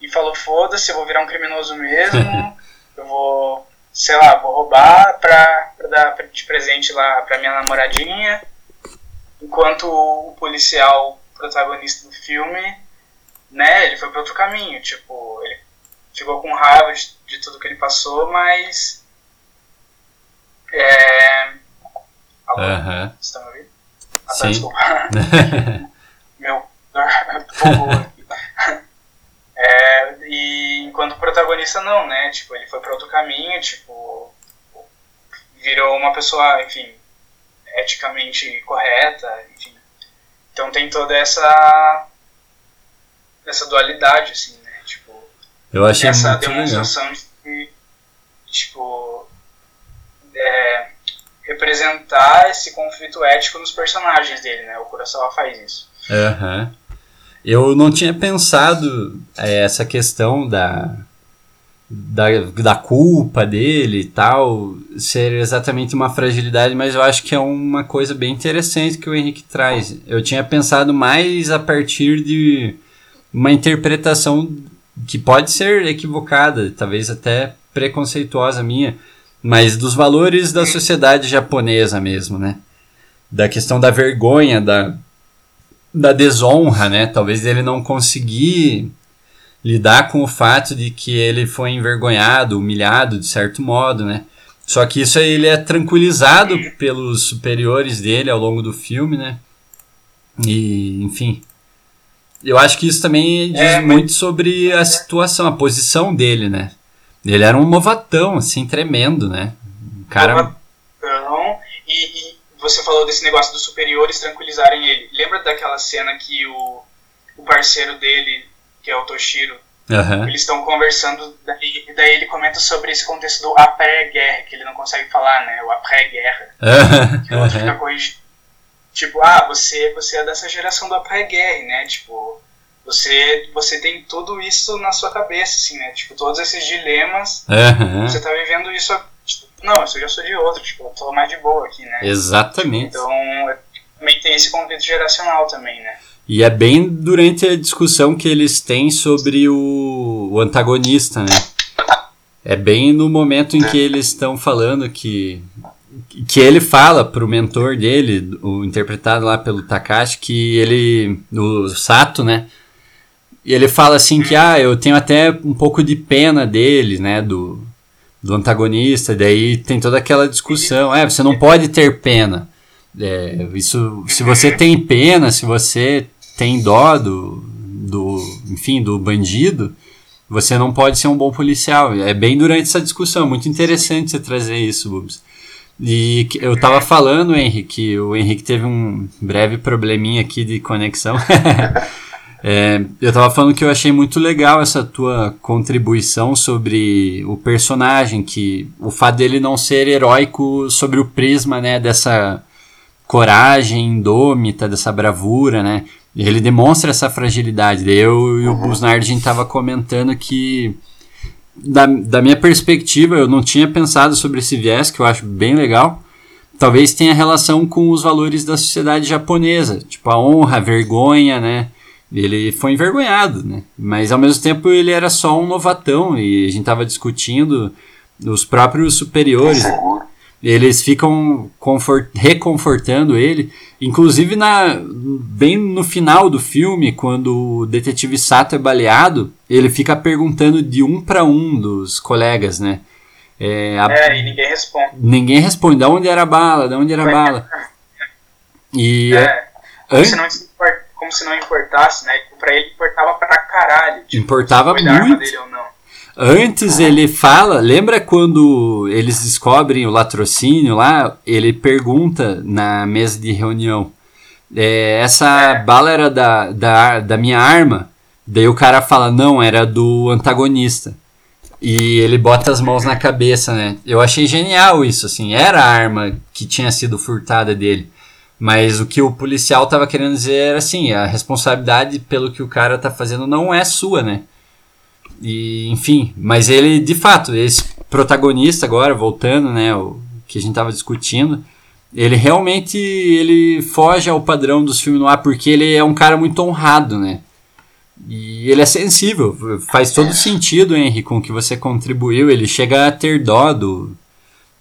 e falou, foda-se, eu vou virar um criminoso mesmo, [laughs] eu vou sei lá, vou roubar pra, pra dar de presente lá pra minha namoradinha. Enquanto o policial protagonista do filme, né, ele foi para outro caminho, tipo, ele ficou com raiva de, de tudo que ele passou, mas. É. Alô? Uhum. Vocês estão me ouvindo? Ah, tá, desculpa. [laughs] Meu. [laughs] É, e enquanto o protagonista não, né? Tipo, ele foi para outro caminho, tipo, virou uma pessoa, enfim, eticamente correta, enfim. Então tem toda essa essa dualidade, assim, né? Tipo, eu achei essa muito demonstração legal. de, tipo, é, representar esse conflito ético nos personagens dele, né? O Kurosawa faz isso. Uhum. Eu não tinha pensado é, essa questão da, da, da culpa dele e tal ser exatamente uma fragilidade, mas eu acho que é uma coisa bem interessante que o Henrique traz. Eu tinha pensado mais a partir de uma interpretação que pode ser equivocada, talvez até preconceituosa minha, mas dos valores da sociedade japonesa mesmo, né? Da questão da vergonha, da, da desonra, né? Talvez ele não conseguir lidar com o fato de que ele foi envergonhado, humilhado de certo modo, né? Só que isso aí ele é tranquilizado pelos superiores dele ao longo do filme, né? E, enfim. Eu acho que isso também diz é, muito sobre a situação, a posição dele, né? Ele era um novatão, assim, tremendo, né? Um cara. Novatão, e, e você falou desse negócio dos superiores tranquilizarem ele. Lembra daquela cena que o, o parceiro dele, que é o Toshiro, uhum. eles estão conversando, daí, daí ele comenta sobre esse contexto do après-guerra, que ele não consegue falar, né? O après-guerra. [laughs] Uhum. Que o outro fica corrigindo. Tipo, ah, você, você é dessa geração do après-guerra, né? Tipo, você, você tem tudo isso na sua cabeça, assim, né? Tipo, todos esses dilemas, uhum. você tá vivendo isso Tipo, não, eu já sou de outro, tipo, eu tô mais de boa aqui, né? Exatamente. Então, também tem esse conflito geracional também, né? E é bem durante a discussão que eles têm sobre o, o antagonista, né? É bem no momento em que eles estão falando que que ele fala pro mentor dele, o interpretado lá pelo Takashi, que ele, o Sato, né? E ele fala assim que ah, eu tenho até um pouco de pena dele, né, do do antagonista, daí tem toda aquela discussão, é, você não pode ter pena. É, isso, se você tem pena, se você tem dó do, do, enfim, do bandido, você não pode ser um bom policial. É bem durante essa discussão, muito interessante você trazer isso, Bubs. E eu tava falando, Henrique, que o Henrique teve um breve probleminha aqui de conexão. [laughs] É, eu tava falando que eu achei muito legal essa tua contribuição sobre o personagem, que o fato dele não ser heróico sobre o prisma, né, dessa coragem indômita, dessa bravura, né? Ele demonstra essa fragilidade. Eu e o uhum. Busnard, a gente tava comentando que da, da minha perspectiva, eu não tinha pensado sobre esse viés, que eu acho bem legal. Talvez tenha relação com os valores da sociedade japonesa, tipo a honra, a vergonha, né? Ele foi envergonhado, né? Mas ao mesmo tempo ele era só um novatão e a gente estava discutindo os próprios superiores. Eles ficam confort, reconfortando ele, inclusive na bem no final do filme, quando o detetive Sato é baleado, ele fica perguntando de um para um dos colegas, né? É, a, é, e ninguém responde. Ninguém responde. Da onde era a bala? Da onde era a bala? E é, como, se não, como se não importasse, né? Pra ele importava pra caralho. Tipo, Importava muito. dele ou não. Antes ele fala, lembra quando eles descobrem o latrocínio lá? Ele pergunta na mesa de reunião: é, essa É. bala era da, da, da minha arma? Daí o cara fala: não, era do antagonista. E ele bota as mãos na cabeça, né? Eu achei genial isso, assim. Era a arma que tinha sido furtada dele. Mas o que o policial tava querendo dizer era assim: a responsabilidade pelo que o cara tá fazendo não é sua, né? E, enfim, mas ele, de fato, esse protagonista agora, voltando, né, o que a gente tava discutindo, ele realmente ele foge ao padrão dos filmes no ar porque ele é um cara muito honrado, né? E ele é sensível, faz todo sentido, Henry, com o que você contribuiu. Ele chega a ter dó do,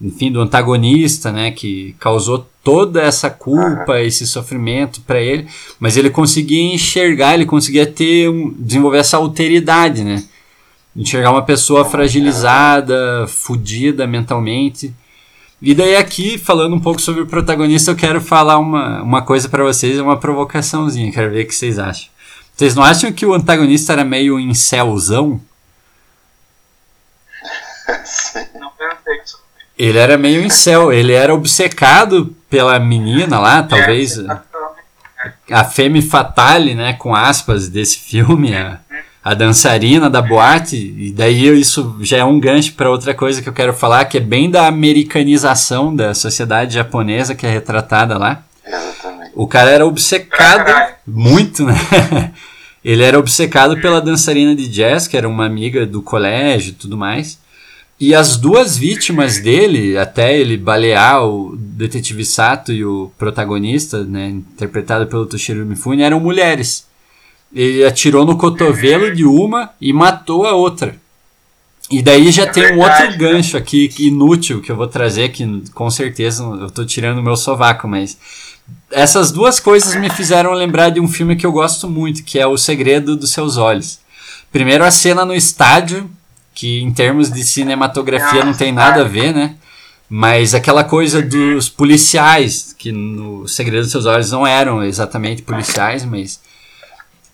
enfim, do antagonista, né, que causou toda essa culpa, esse sofrimento para ele, mas ele conseguia enxergar, ele conseguia ter um, desenvolver essa alteridade, né? Enxergar uma pessoa fragilizada, fodida mentalmente. E daí aqui, falando um pouco sobre o protagonista, eu quero falar uma, uma coisa para vocês, uma provocaçãozinha, quero ver o que vocês acham. Vocês não acham que o antagonista era meio incelzão? [laughs] Sim. Não pensei que isso. Ele era meio incel, ele era obcecado pela menina lá, talvez É, a femme fatale, né, com aspas, desse filme, a, a dançarina da boate, e daí isso já é um gancho para outra coisa que eu quero falar, que é bem da americanização da sociedade japonesa que é retratada lá. Exatamente. O cara era obcecado, muito, né? [laughs] Ele era obcecado pela dançarina de jazz, que era uma amiga do colégio e tudo mais. E as duas vítimas dele, até ele balear o detetive Sato e o protagonista, né, interpretado pelo Toshiro Mifune, eram mulheres. Ele atirou no cotovelo de uma e matou a outra. E daí já É tem um verdade, outro gancho aqui inútil que eu vou trazer, que com certeza eu tô tirando o meu sovaco, mas essas duas coisas me fizeram lembrar de um filme que eu gosto muito, que é O Segredo dos Seus Olhos. Primeiro a cena no estádio, que em termos de cinematografia não tem nada a ver, né? Mas aquela coisa dos policiais, que no Segredo dos Seus Olhos não eram exatamente policiais, mas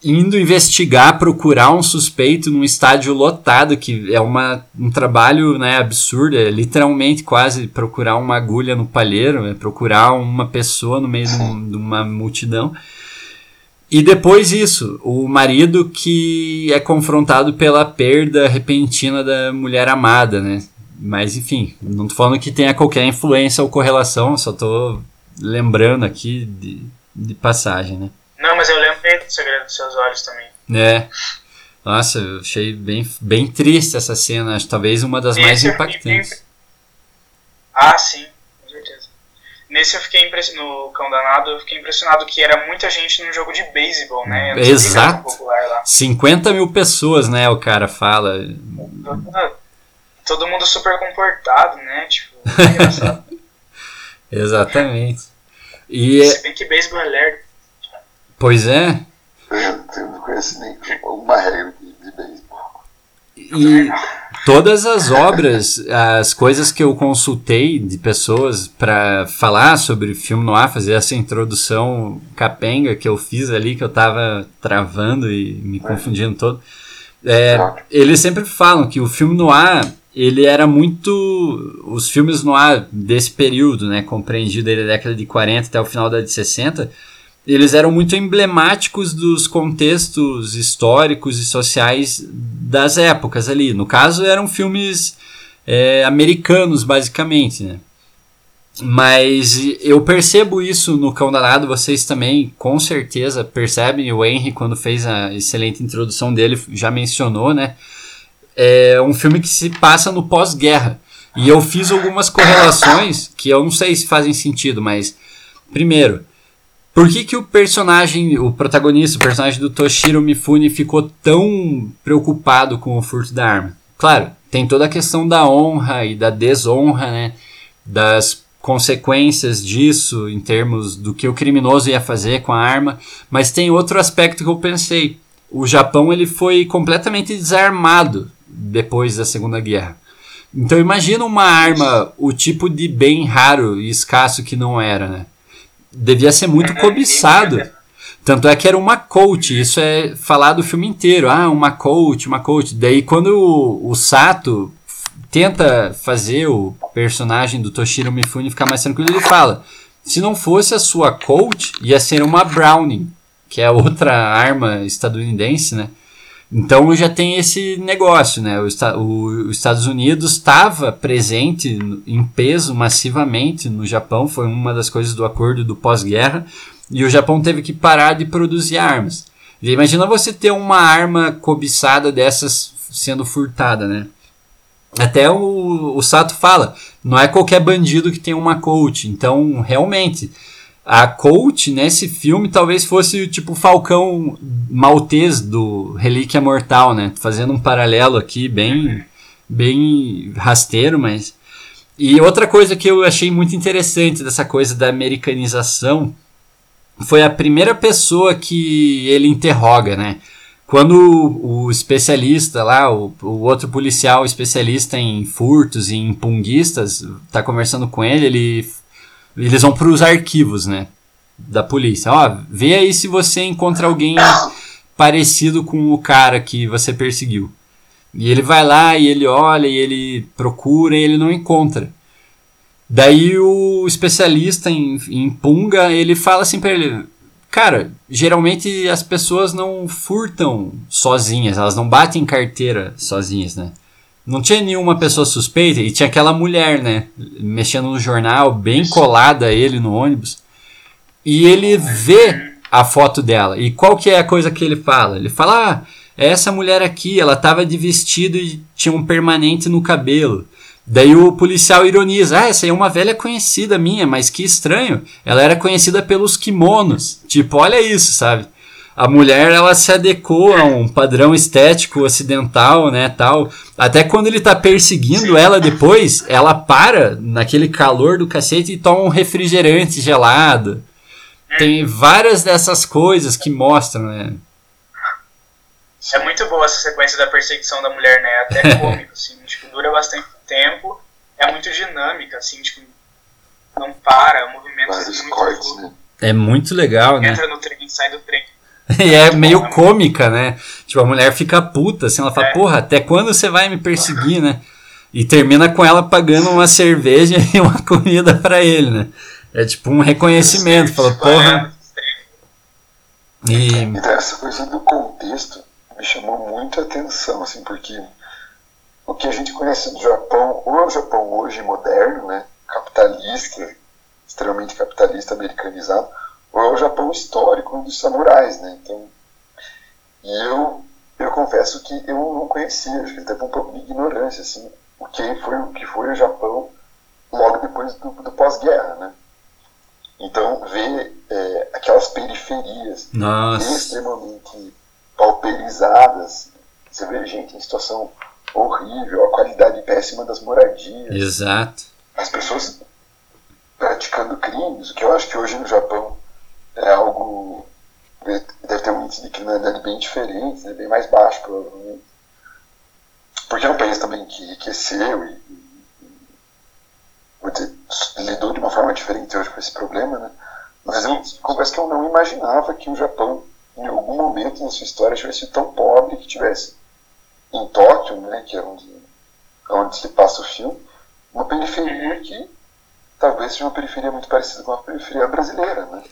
indo investigar, procurar um suspeito num estádio lotado, que é uma, um trabalho né, absurdo, é literalmente quase procurar uma agulha no palheiro, é procurar uma pessoa no meio de, um- de uma multidão. E depois isso, o marido que é confrontado pela perda repentina da mulher amada, né? Mas enfim, não tô falando que tenha qualquer influência ou correlação, só tô lembrando aqui de, de passagem, né? Não, mas eu lembrei do segredo dos seus olhos também. É. Nossa, eu achei bem, bem triste essa cena. Acho talvez uma das mais Esse eu fiquei impactantes. Ah, sim, com certeza. Nesse eu fiquei impressionado, no Cão Danado, eu fiquei impressionado que era muita gente num jogo de beisebol, né? Exato. popular lá. 50 mil pessoas, né? O cara fala. Todo, todo mundo super comportado, né? Tipo, [laughs] é engraçado. Exatamente. E, Se bem que beisebol é lerdo. pois é. Eu não conheço nem uma regra de beisebol. E todas as obras, as coisas que eu consultei de pessoas para falar sobre filme noir, fazer essa introdução capenga que eu fiz ali, que eu tava travando e me confundindo todo. É, eles sempre falam que o filme noir, ele era muito. Os filmes noir desse período, né, compreendido da década de 40 até o final da de 60, eles eram muito emblemáticos dos contextos históricos e sociais das épocas ali. No caso, eram filmes é, americanos, basicamente, né? Mas eu percebo isso no Cão Danado, vocês também com certeza percebem. O Henry, quando fez a excelente introdução dele, já mencionou, né? É um filme que se passa no pós-guerra. E eu fiz algumas correlações que eu não sei se fazem sentido, mas primeiro, por que, que o personagem, o protagonista, o personagem do Toshiro Mifune ficou tão preocupado com o furto da arma? Claro, tem toda a questão da honra e da desonra, né? Das consequências disso em termos do que o criminoso ia fazer com a arma, mas tem outro aspecto que eu pensei. O Japão ele foi completamente desarmado depois da Segunda Guerra. Então imagina uma arma, o tipo de bem raro e escasso que não era, né? Devia ser muito cobiçado. Tanto é que era uma coach, isso é falado o filme inteiro. Ah, uma coach, uma coach. Daí quando o, o Sato tenta fazer o personagem do Toshiro Mifune ficar mais tranquilo, ele fala: se não fosse a sua coach, ia ser uma Browning, que é outra arma estadunidense, né? Então já tem esse negócio, né? O, os Estados Unidos estava presente em peso massivamente no Japão, foi uma das coisas do acordo do pós-guerra, e o Japão teve que parar de produzir armas. E imagina você ter uma arma cobiçada dessas sendo furtada, né? Até o, o Sato fala, não é qualquer bandido que tem uma coach, então realmente a coach nesse filme talvez fosse tipo o Falcão maltês do Relíquia Mortal, né? Fazendo um paralelo aqui bem, bem rasteiro, mas. E outra coisa que eu achei muito interessante dessa coisa da americanização foi a primeira pessoa que ele interroga, né? Quando o, o especialista lá, o, o, outro policial especialista em furtos e em punguistas, tá conversando com ele, ele eles vão para os arquivos, né? Da polícia. Ó, vê aí se você encontra alguém parecido com o cara que você perseguiu. E ele vai lá e ele olha e ele procura e ele não encontra. Daí o especialista em, em punga, ele fala assim para ele, cara, geralmente as pessoas não furtam sozinhas, elas não batem carteira sozinhas, né? Não tinha nenhuma pessoa suspeita e tinha aquela mulher, né? Mexendo no jornal, bem colada a ele no ônibus. E ele vê a foto dela. E qual que é a coisa que ele fala? Ele fala: ah, é essa mulher aqui, ela tava de vestido e tinha um permanente no cabelo. Daí o policial ironiza: Ah, essa aí é uma velha conhecida minha, mas que estranho. Ela era conhecida pelos kimonos. Tipo, olha isso, sabe? A mulher ela se adequou a um padrão estético ocidental, né, tal. Até quando ele tá perseguindo ela depois, ela para naquele calor do cacete e toma um refrigerante gelado. Tem várias dessas coisas que mostram, né? É muito boa essa sequência da perseguição da mulher, né? Até [laughs] cômico, assim, tipo, dura bastante tempo, é muito dinâmica, assim, tipo, não para, o movimento é muito cortes, né? É muito legal, Entra né? Entra no trem, sai do trem. [laughs] e é meio cômica, né? Tipo, a mulher fica puta, assim, ela fala, é. porra, até quando você vai me perseguir, né? E termina com ela pagando uma cerveja [laughs] e uma comida para ele, né? É tipo um reconhecimento, fala, porra. E... Então, essa coisa do contexto me chamou muito a atenção, assim, porque o que a gente conhece do Japão, ou é o Japão hoje moderno, né? Capitalista, extremamente capitalista, americanizado, é o Japão histórico dos samurais, né? Então, e eu, eu confesso que eu não conhecia, acho que até por um pouco de ignorância, assim, o que foi o que foi o Japão logo depois do, do pós-guerra, né? Então, ver é, aquelas periferias Nossa. extremamente pauperizadas, você vê gente em situação horrível, a qualidade péssima das moradias. Exato. As pessoas praticando crimes, o que eu acho que hoje no Japão é algo. deve ter um índice de criminalidade bem diferente, né, bem mais baixo, provavelmente. Porque é um país também que enriqueceu e, e dizer, lidou de uma forma diferente hoje com esse problema, né? Mas eu confesso que eu não imaginava que o Japão, em algum momento na sua história, tivesse tão pobre que tivesse em Tóquio, né, que é onde, onde se passa o filme, uma periferia que talvez seja uma periferia muito parecida com a periferia brasileira, né?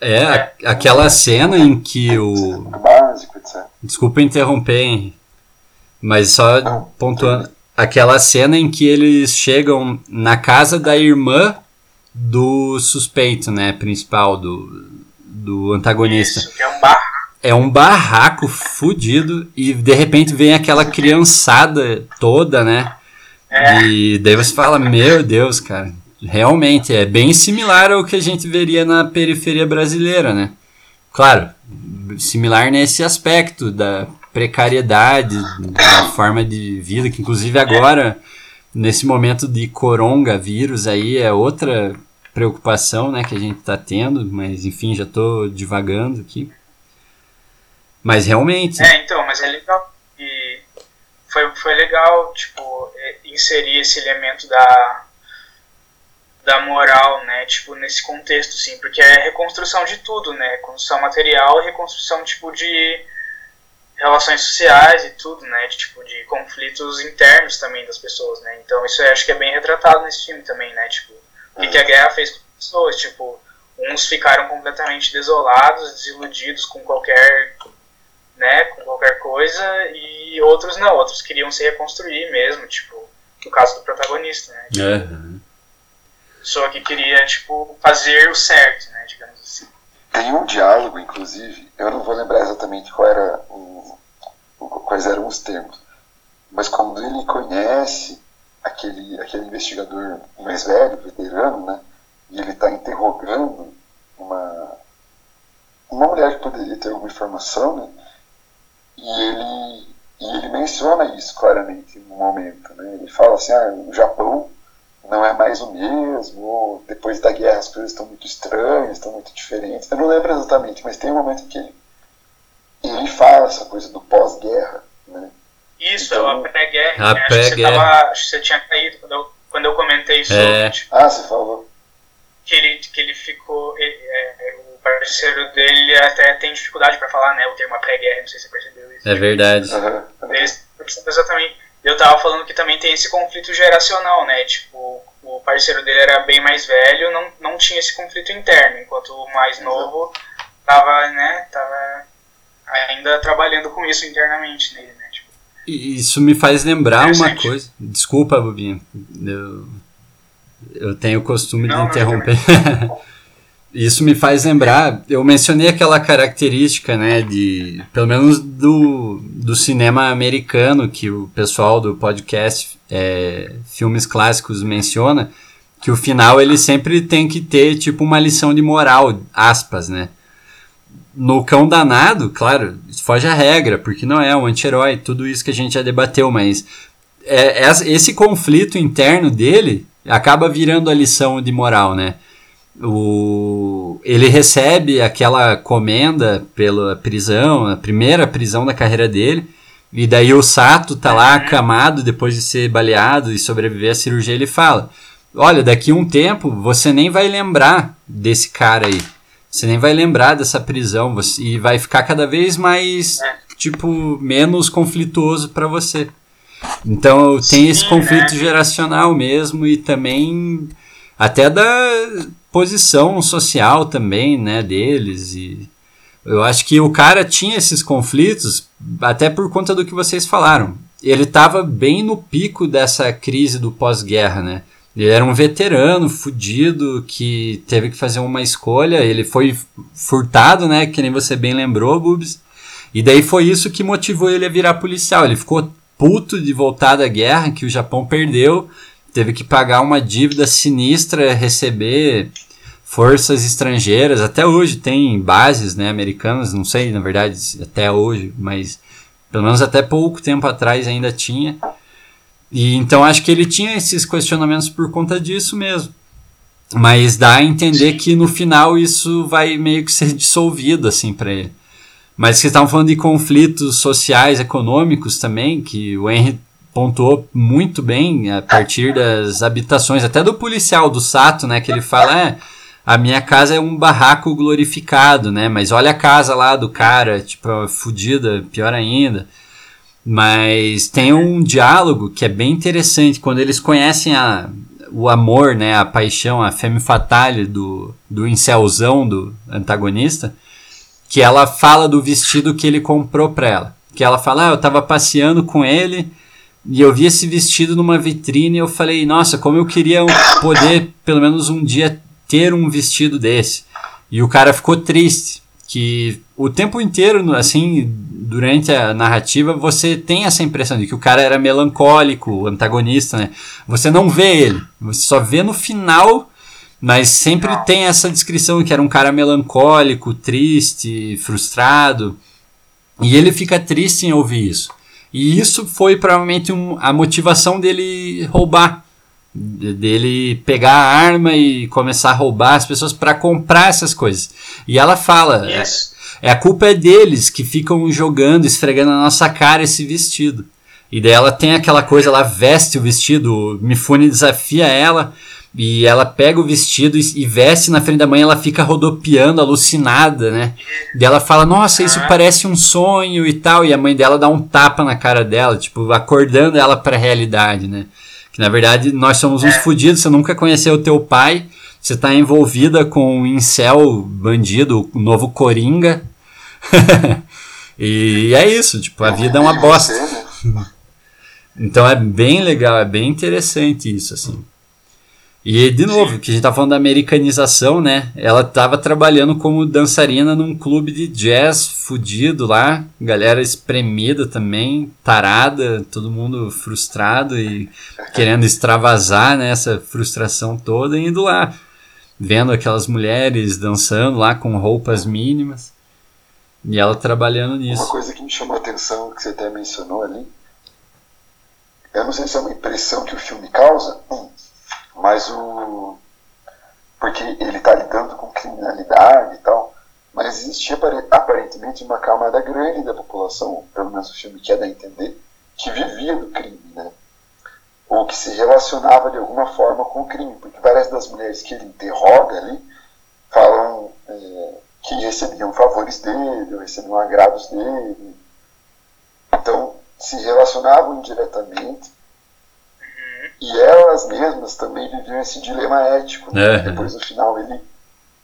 É, aquela cena em que o. Básico, etc. Desculpa interromper, Henry. Mas só Não, pontuando. Aquela cena em que eles chegam na casa da irmã do suspeito, né? Principal, do, do antagonista. Isso, é um barraco. É um barraco fudido e de repente vem aquela criançada toda, né? É. E daí você fala, meu Deus, cara realmente é bem similar ao que a gente veria na periferia brasileira, né? Claro, similar nesse aspecto da precariedade, da forma de vida, que inclusive agora, nesse momento de coronavírus aí, é outra preocupação né, que a gente está tendo, mas enfim, já estou divagando aqui. Mas realmente. É, então, mas é legal. E foi, foi legal, tipo, é, inserir esse elemento da, da moral, né? Tipo, nesse contexto, sim, porque é reconstrução de tudo, né? Construção material e reconstrução, tipo, de relações sociais e tudo, né? De, tipo, de conflitos internos também das pessoas, né? Então isso eu acho que é bem retratado nesse filme também, né? Tipo, o que, que a guerra fez com as pessoas, tipo, uns ficaram completamente desolados, desiludidos com qualquer, né, com qualquer coisa, e outros não, outros queriam se reconstruir mesmo, tipo, no caso do protagonista, né? Tipo. Pessoa que queria, tipo, fazer o certo, né, digamos assim. Tem um diálogo, inclusive, eu não vou lembrar exatamente qual era o, quais eram os termos, mas quando ele conhece aquele, aquele investigador mais velho, veterano, né, e ele está interrogando uma, uma mulher que poderia ter alguma informação, né, e ele, e ele menciona isso claramente no momento, né, ele fala assim, ah, o Japão não é mais o mesmo, depois da guerra as coisas estão muito estranhas, estão muito diferentes. Eu não lembro exatamente, mas tem um momento em que ele, ele fala essa coisa do pós-guerra, né? Isso, Então- é o pré-guerra, A né? Acho que você tava, acho que você tinha caído quando eu, quando eu comentei sobre, É. tipo, Ah, você falou. que ele, que ele ficou. ele- é, o parceiro dele até tem dificuldade pra falar, né? O termo pré-guerra, não sei se você percebeu isso. É verdade. Esse- Exatamente. Eu tava falando que também tem esse conflito geracional, né? Tipo, o parceiro dele era bem mais velho, não, não tinha esse conflito interno, enquanto o mais Exato. novo tava, né? Tava ainda trabalhando com isso internamente nele, né? Tipo, Isso me faz lembrar uma coisa. Desculpa, Bobinho. Eu, eu tenho o costume Não, de não, interromper. [laughs] Isso me faz lembrar. Eu mencionei aquela característica, né, de pelo menos do, do cinema americano que o pessoal do podcast é, Filmes Clássicos menciona, que o final ele sempre tem que ter tipo uma lição de moral, aspas, né? No Cão Danado, claro, isso foge a regra, porque não é um anti-herói, tudo isso que a gente já debateu, mas é, é- esse conflito interno dele acaba virando a lição de moral, né? O, ele recebe aquela comenda pela prisão, a primeira prisão da carreira dele, e daí o Sato tá lá acamado depois de ser baleado e sobreviver à cirurgia, ele fala: Olha, daqui a um tempo você nem vai lembrar desse cara aí. Você nem vai lembrar dessa prisão você, e vai ficar cada vez mais, É. tipo, menos conflituoso para você. Então tem esse Sim, conflito né? geracional mesmo e também até da posição social também, né, deles e eu acho que o cara tinha esses conflitos até por conta do que vocês falaram. Ele estava bem no pico dessa crise do pós-guerra, né? Ele era um veterano, fudido, que teve que fazer uma escolha. Ele foi furtado, né? Que nem você bem lembrou, Bubs. E daí foi isso que motivou ele a virar policial. Ele ficou puto de voltar da guerra, que o Japão perdeu. Teve que pagar uma dívida sinistra, receber forças estrangeiras. Até hoje tem bases né, americanas, não sei, na verdade, até hoje, mas pelo menos até pouco tempo atrás ainda tinha. E então acho que ele tinha esses questionamentos por conta disso mesmo. Mas dá a entender que no final isso vai meio que ser dissolvido assim para ele. Mas vocês estavam falando de conflitos sociais, econômicos também, que o Henry pontuou muito bem a partir das habitações, até do policial do Sato, né, que ele fala, é, a minha casa é um barraco glorificado, né, mas olha a casa lá do cara, tipo, fudida, pior ainda. Mas tem um diálogo que é bem interessante, quando eles conhecem a, o amor, né, a paixão, a femme fatale do, do incelzão do antagonista, que ela fala do vestido que ele comprou pra ela. Que ela fala, ah, eu tava passeando com ele e eu vi esse vestido numa vitrine e eu falei, nossa, como eu queria poder, pelo menos um dia, ter um vestido desse. E o cara ficou triste, que o tempo inteiro, assim, durante a narrativa, você tem essa impressão de que o cara era melancólico, o antagonista, né? Você não vê ele, você só vê no final, mas sempre tem essa descrição que era um cara melancólico, triste, frustrado. E ele fica triste em ouvir isso. E isso foi provavelmente um- a motivação dele roubar. De- Dele pegar a arma e começar a roubar as pessoas para comprar essas coisas. E ela fala: é, Isso. é a culpa é deles que ficam jogando, esfregando na nossa cara esse vestido. E daí ela tem aquela coisa, ela veste o vestido, o Mifune desafia ela. E ela pega o vestido e, e, veste na frente da mãe, ela fica rodopiando, alucinada, né? E ela fala, nossa, isso parece um sonho e tal. E a mãe dela dá um tapa na cara dela, tipo, acordando ela pra realidade, né? Que na verdade nós somos uns é. fodidos, você nunca conheceu o teu pai, você tá envolvida com um incel bandido, o novo Coringa. [laughs] e é isso, tipo, a vida é uma bosta. então é bem legal, é bem interessante isso, assim. E, de novo, que a gente tá falando da americanização, né? Ela tava trabalhando como dançarina num clube de jazz fudido lá, galera espremida também, tarada, todo mundo frustrado e querendo extravasar né, essa frustração toda, indo lá, vendo aquelas mulheres dançando lá com roupas mínimas, e ela trabalhando nisso. Uma coisa que me chamou a atenção, que você até mencionou ali, eu não sei se é uma impressão que o filme causa, mas o. Porque ele está lidando com criminalidade e tal, mas existia aparentemente uma camada grande da população, pelo menos o filme quer dar a entender, que vivia do crime, né? Ou que se relacionava de alguma forma com o crime, porque várias das mulheres que ele interroga ali falam é, que recebiam favores dele, ou recebiam agrados dele. Então, se relacionavam indiretamente e elas mesmas também viviam esse dilema ético. Né? É. Depois no final ele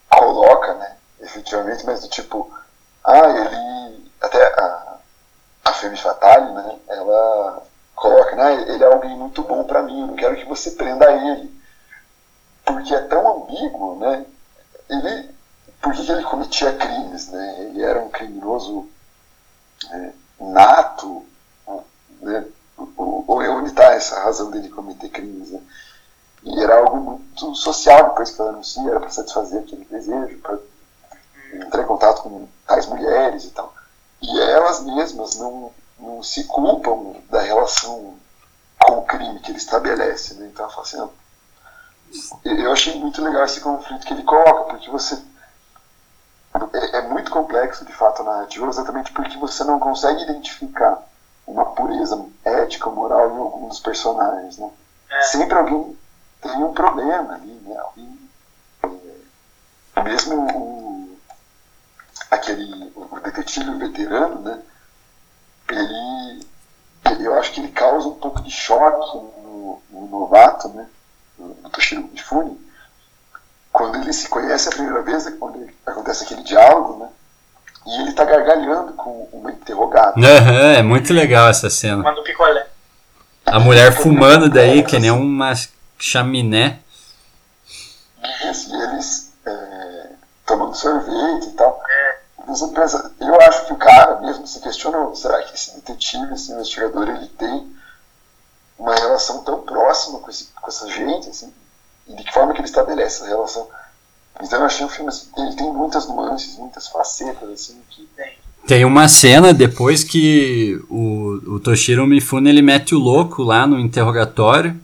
coloca, né? Efetivamente, mas do tipo, ah, ele. Até a, a Femme Fatale, né? Ela coloca, né? Ele é alguém muito bom para mim, eu não quero que você prenda ele. Porque é tão ambíguo, né? Ele. Por que, ele cometia crimes, né? Ele era um criminoso né, nato, né? Onde está essa razão dele cometer crimes, né? E era algo muito social depois que ela anuncia, era para satisfazer aquele desejo, para entrar em contato com tais mulheres e tal. E elas mesmas não, não se culpam da relação com o crime que ele estabelece, né? Então assim, eu achei muito legal esse conflito que ele coloca, porque você é, é muito complexo de fato a narrativa, exatamente porque você não consegue identificar uma pureza ética, moral em algum dos personagens, né? É. Sempre alguém tem um problema ali, né? Alguém, é, mesmo o, aquele o detetive veterano, né? Ele, ele, eu acho que ele causa um pouco de choque no, no novato, né? No, no Toshiro Mifune, quando ele se conhece a primeira vez, é quando acontece aquele diálogo, né? E ele tá gargalhando com uma interrogada. Uhum, é muito legal essa cena. Manda picolé. A mulher fumando daí, que nem uma chaminé. Isso, e eles é, tomando sorvete e tal. É. Eu acho que o cara mesmo se questionou, será que esse detetive, esse investigador, ele tem uma relação tão próxima com, esse, com essa gente, assim, e de que forma que ele estabelece essa relação? Então eu achei o filme, assim, ele tem muitas nuances, muitas facetas, assim, que tem. Tem uma cena depois que o, o Toshiro Mifune ele mete o louco lá no interrogatório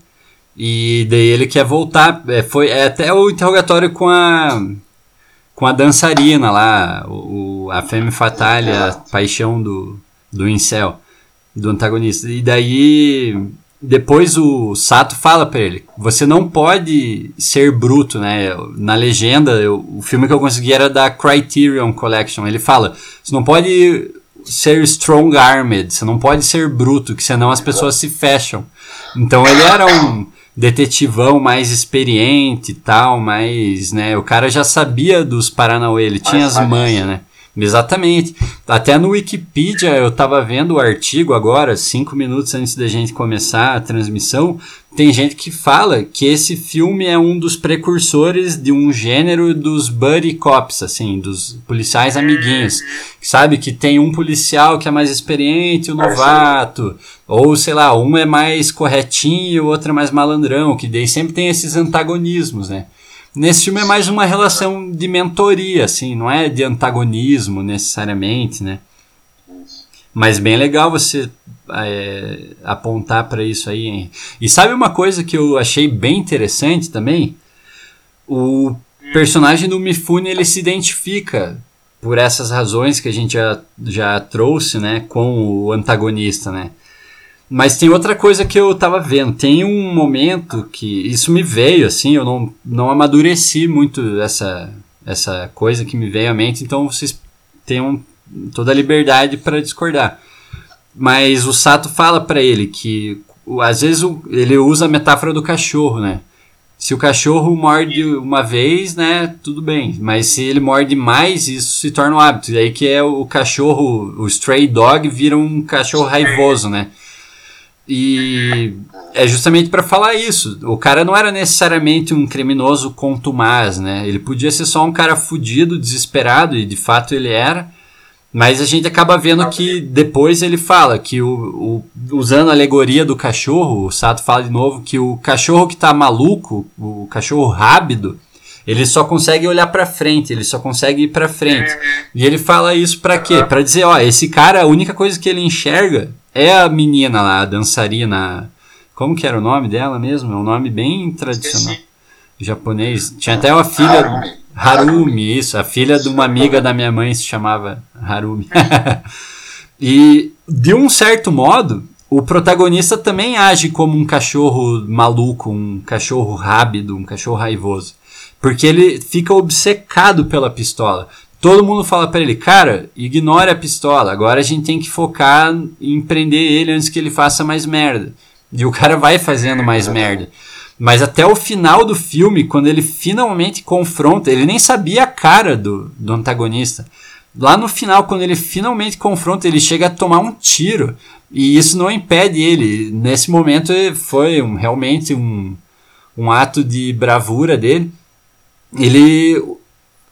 e daí ele quer voltar. É, foi é até o interrogatório com a com a dançarina lá, o, a Femme Fatale, a paixão do, do incel, do antagonista. E daí depois o Sato fala para ele: você não pode ser bruto, né? Na legenda, eu, o filme que eu consegui era da Criterion Collection. Ele fala: você não pode ser strong armed, você não pode ser bruto, que senão as pessoas se fecham. Então ele era um detetivão mais experiente e tal, mas, né, o cara já sabia dos Paranauê, ele tinha as manhas, né? Exatamente. Até no Wikipedia eu estava vendo o artigo agora, cinco minutos antes da gente começar a transmissão. Tem gente que fala que esse filme é um dos precursores de um gênero dos buddy cops, assim, dos policiais amiguinhos. Sabe que tem um policial que é mais experiente, o novato, ou sei lá, um é mais corretinho e o outro é mais malandrão, que daí sempre tem esses antagonismos, né? Nesse filme é mais uma relação de mentoria, assim, não é de antagonismo necessariamente, né? Mas bem legal você é, apontar para isso aí. Hein? E sabe uma coisa que eu achei bem interessante também? O personagem do Mifune ele se identifica por essas razões que a gente já, já trouxe, né, com o antagonista, né? Mas tem outra coisa que eu tava vendo. Tem um momento que isso me veio, assim, eu não, não amadureci muito essa, essa coisa que me veio à mente, então vocês tenham toda a liberdade para discordar. Mas o Sato fala para ele que às vezes ele usa a metáfora do cachorro, né? Se o cachorro morde uma vez, né, tudo bem. Mas se ele morde mais, isso se torna um hábito. E aí que é o cachorro, o stray dog vira um cachorro raivoso, né? E é justamente para falar isso. O cara não era necessariamente um criminoso contumaz, né? Ele podia ser só um cara fudido, desesperado, e de fato ele era. Mas a gente acaba vendo que depois ele fala que, o, o, usando a alegoria do cachorro, o Sato fala de novo que o cachorro que tá maluco, o cachorro rábido, ele só consegue olhar para frente, ele só consegue ir para frente. E ele fala isso para quê? Para dizer, ó, esse cara, a única coisa que ele enxerga é a menina lá, a dançarina. Como que era o nome dela mesmo? É um nome bem tradicional. Japonês. Tinha até uma filha. Harumi. Harumi, isso. A filha de uma amiga da minha mãe se chamava Harumi. [laughs] e, de um certo modo, o protagonista também age como um cachorro maluco, um cachorro rábido, um cachorro raivoso. Porque ele fica obcecado pela pistola. Todo mundo fala para ele, cara, ignore a pistola. Agora a gente tem que focar em prender ele antes que ele faça mais merda. E o cara vai fazendo mais merda. Mas até o final do filme, quando ele finalmente confronta, ele nem sabia a cara do, do antagonista. Lá no final, quando ele finalmente confronta, ele chega a tomar um tiro. E isso não impede ele. Nesse momento foi um, realmente um, um ato de bravura dele. Ele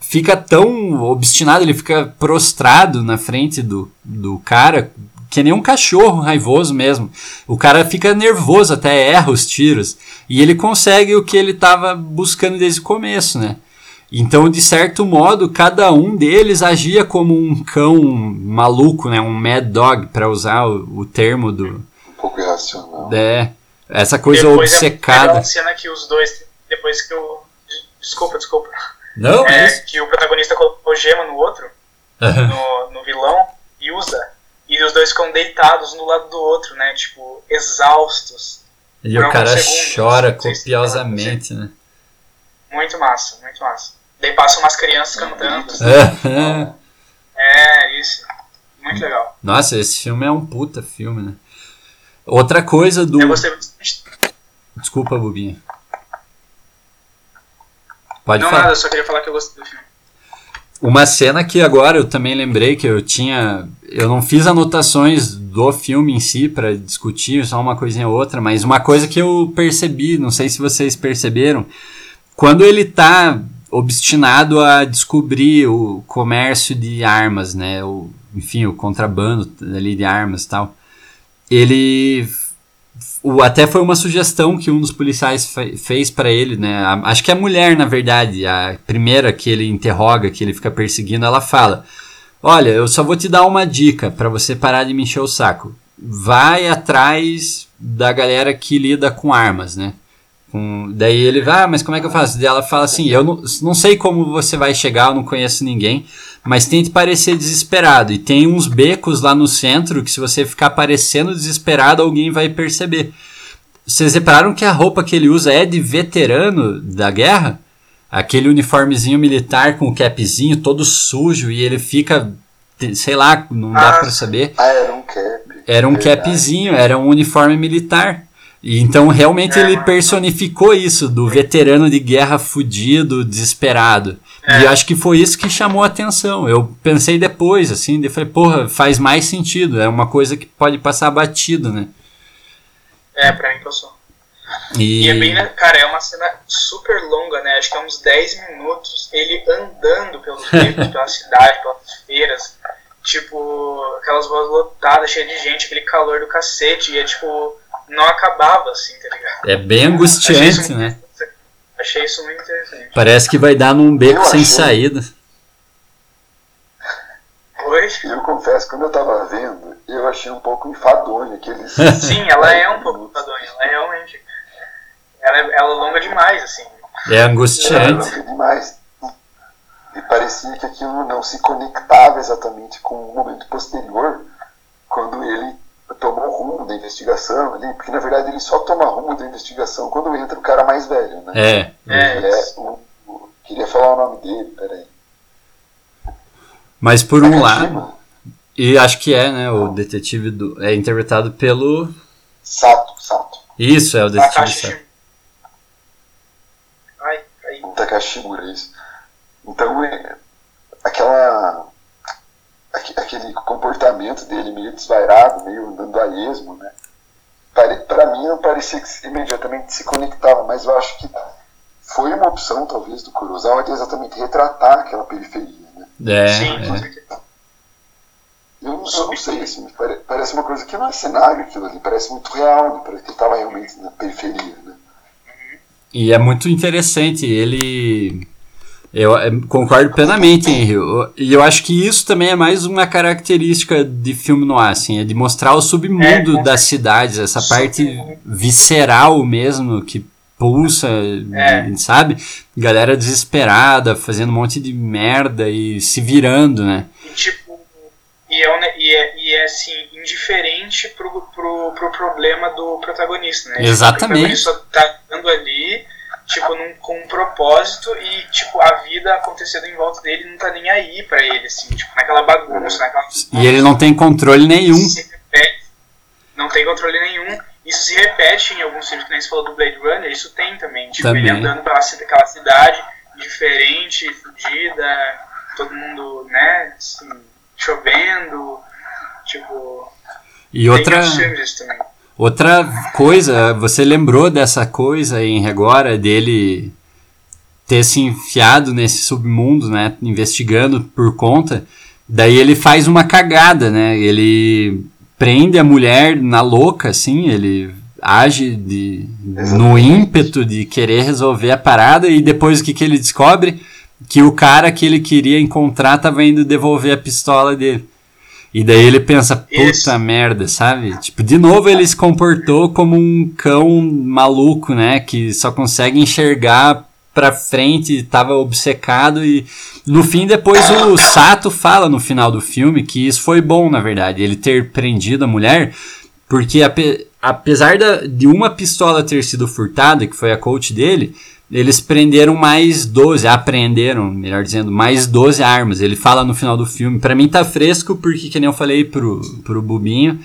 fica tão obstinado, ele fica prostrado na frente do, do cara, que nem um cachorro raivoso mesmo. O cara fica nervoso, até erra os tiros. E ele consegue o que ele estava buscando desde o começo, né? Então, de certo modo, cada um deles agia como um cão maluco, né? Um mad dog, para usar o, o, termo do. Um pouco irracional. É. Essa coisa depois obcecada. É uma cena que os dois, depois que eu. Desculpa, desculpa. Não, é, é que o protagonista colocou gema no outro, no, no vilão, e usa. E os dois ficam deitados um do lado do outro, né? Tipo, exaustos. E o cara segundos, chora copiosamente, né? Muito massa, muito massa. Daí passam umas crianças cantando. [laughs] Assim, é, isso. Muito legal. Nossa, esse filme é um puta filme, né? Outra coisa do. Eu gostei. Desculpa, Bubinha. Pode não, falar. nada, eu só queria falar que eu gostei do filme. Uma cena que agora eu também lembrei que eu tinha. Eu não fiz anotações do filme em si para discutir, só uma coisinha ou outra, mas uma coisa que eu percebi, não sei se vocês perceberam, quando ele tá obstinado a descobrir o comércio de armas, né? O, enfim, o contrabando ali de armas e tal. Ele o, até foi uma sugestão que um dos policiais fez para ele, né? A, acho que a mulher, na verdade, a primeira que ele interroga, que ele fica perseguindo, ela fala: Olha, eu só vou te dar uma dica para você parar de me encher o saco. Vai atrás da galera que lida com armas, né? Com, daí ele vai, ah, mas como é que eu faço? Daí ela fala assim: Eu não, não sei como você vai chegar, eu não conheço ninguém, mas tente parecer desesperado. E tem uns becos lá no centro que, se você ficar parecendo desesperado, alguém vai perceber. Vocês repararam que a roupa que ele usa é de veterano da guerra? Aquele uniformezinho militar com o capzinho todo sujo e ele fica, sei lá, não dá ah, para saber. Ah, era um cap. Era um capzinho, era um uniforme militar. E então realmente ele personificou isso do veterano de guerra fudido, desesperado. É. E acho que foi isso que chamou a atenção. Eu pensei depois, assim, de falei, porra, faz mais sentido. É uma coisa que pode passar batido, né? É, pra mim passou. E... e é bem, cara, é uma cena super longa, né? Acho que é uns 10 minutos ele andando pelos [laughs] becos, pela cidade, pelas feiras. Tipo, aquelas ruas lotadas, cheias de gente, aquele calor do cacete. E é tipo, não acabava, assim, tá ligado? É bem angustiante, né? Achei isso muito interessante. Parece que vai dar num beco eu sem achei... saída. Oi? Eu confesso, quando eu tava vendo, eu achei um pouco enfadonho aqueles. [laughs] Sim, ela é um pouco enfadonha. Ela é realmente. Ela, é, ela é longa demais, assim. É angustiante. É longa demais. E parecia que aquilo não se conectava exatamente com o momento posterior, quando ele tomou rumo da investigação ali, porque na verdade ele só toma rumo da investigação quando entra o cara mais velho, né? É. É, é o, o, queria falar o nome dele, peraí. Mas por um Nakajima? lado. E acho que é, né? O detetive do. É interpretado pelo. Sato, Sato. Isso, é o detetive. Takashi Sato. Ai. O Takashimura, isso. Então, é, aquela. Aque- Aquele comportamento dele meio desvairado, meio andando a esmo, né? Pra mim não parecia que imediatamente se conectava, mas eu acho que foi uma opção, talvez, do Kurosawa de exatamente retratar aquela periferia, né? É, Sim, é. Eu, não- eu não sei, assim, pare- parece uma coisa que não é cenário aquilo ali, parece muito real, né? Parece que estava realmente na periferia, né? E é muito interessante. Ele. Eu eh, concordo plenamente, Henry. E eu acho que isso também é mais uma característica de filme no ar, assim, é de mostrar o submundo É, das cidades, essa parte visceral mesmo, que pulsa, É. sabe? Galera desesperada, fazendo um monte de merda e se virando, né? E tipo, e é, e é, e é assim, indiferente pro, pro, pro problema do protagonista, né? Exatamente. Tipo, o protagonista tá andando ali, tipo, num, com um propósito e, tipo, a vida acontecendo em volta dele não tá nem aí pra ele, assim, tipo, naquela bagunça, naquela. E ele não tem controle nenhum. se repete, não tem controle nenhum. Isso se repete em alguns filmes que nem você falou do Blade Runner, isso tem também. Tipo, Também. ele andando pela aquela cidade diferente, fodida, todo mundo, né, assim, chovendo. Tipo, E tem outra. outros filmes também. Outra coisa, você lembrou dessa coisa, Henry, agora, dele ter se enfiado nesse submundo, né? Investigando por conta. Daí ele faz uma cagada, né? Ele prende a mulher na louca, assim, ele age de, no ímpeto de querer resolver a parada e depois o que, que ele descobre? Que o cara que ele queria encontrar tava indo devolver a pistola dele. E daí ele pensa, puta merda, sabe? Tipo, de novo ele se comportou como um cão maluco, né? Que só consegue enxergar pra frente, tava obcecado e no fim depois o Sato fala no final do filme que isso foi bom, na verdade, ele ter prendido a mulher, porque ape- apesar da- de uma pistola ter sido furtada, que foi a coach dele, eles prenderam mais 12, apreenderam, melhor dizendo, mais 12 armas. Ele fala no final do filme. Pra mim tá fresco, porque, que nem eu falei pro, pro Bubinho,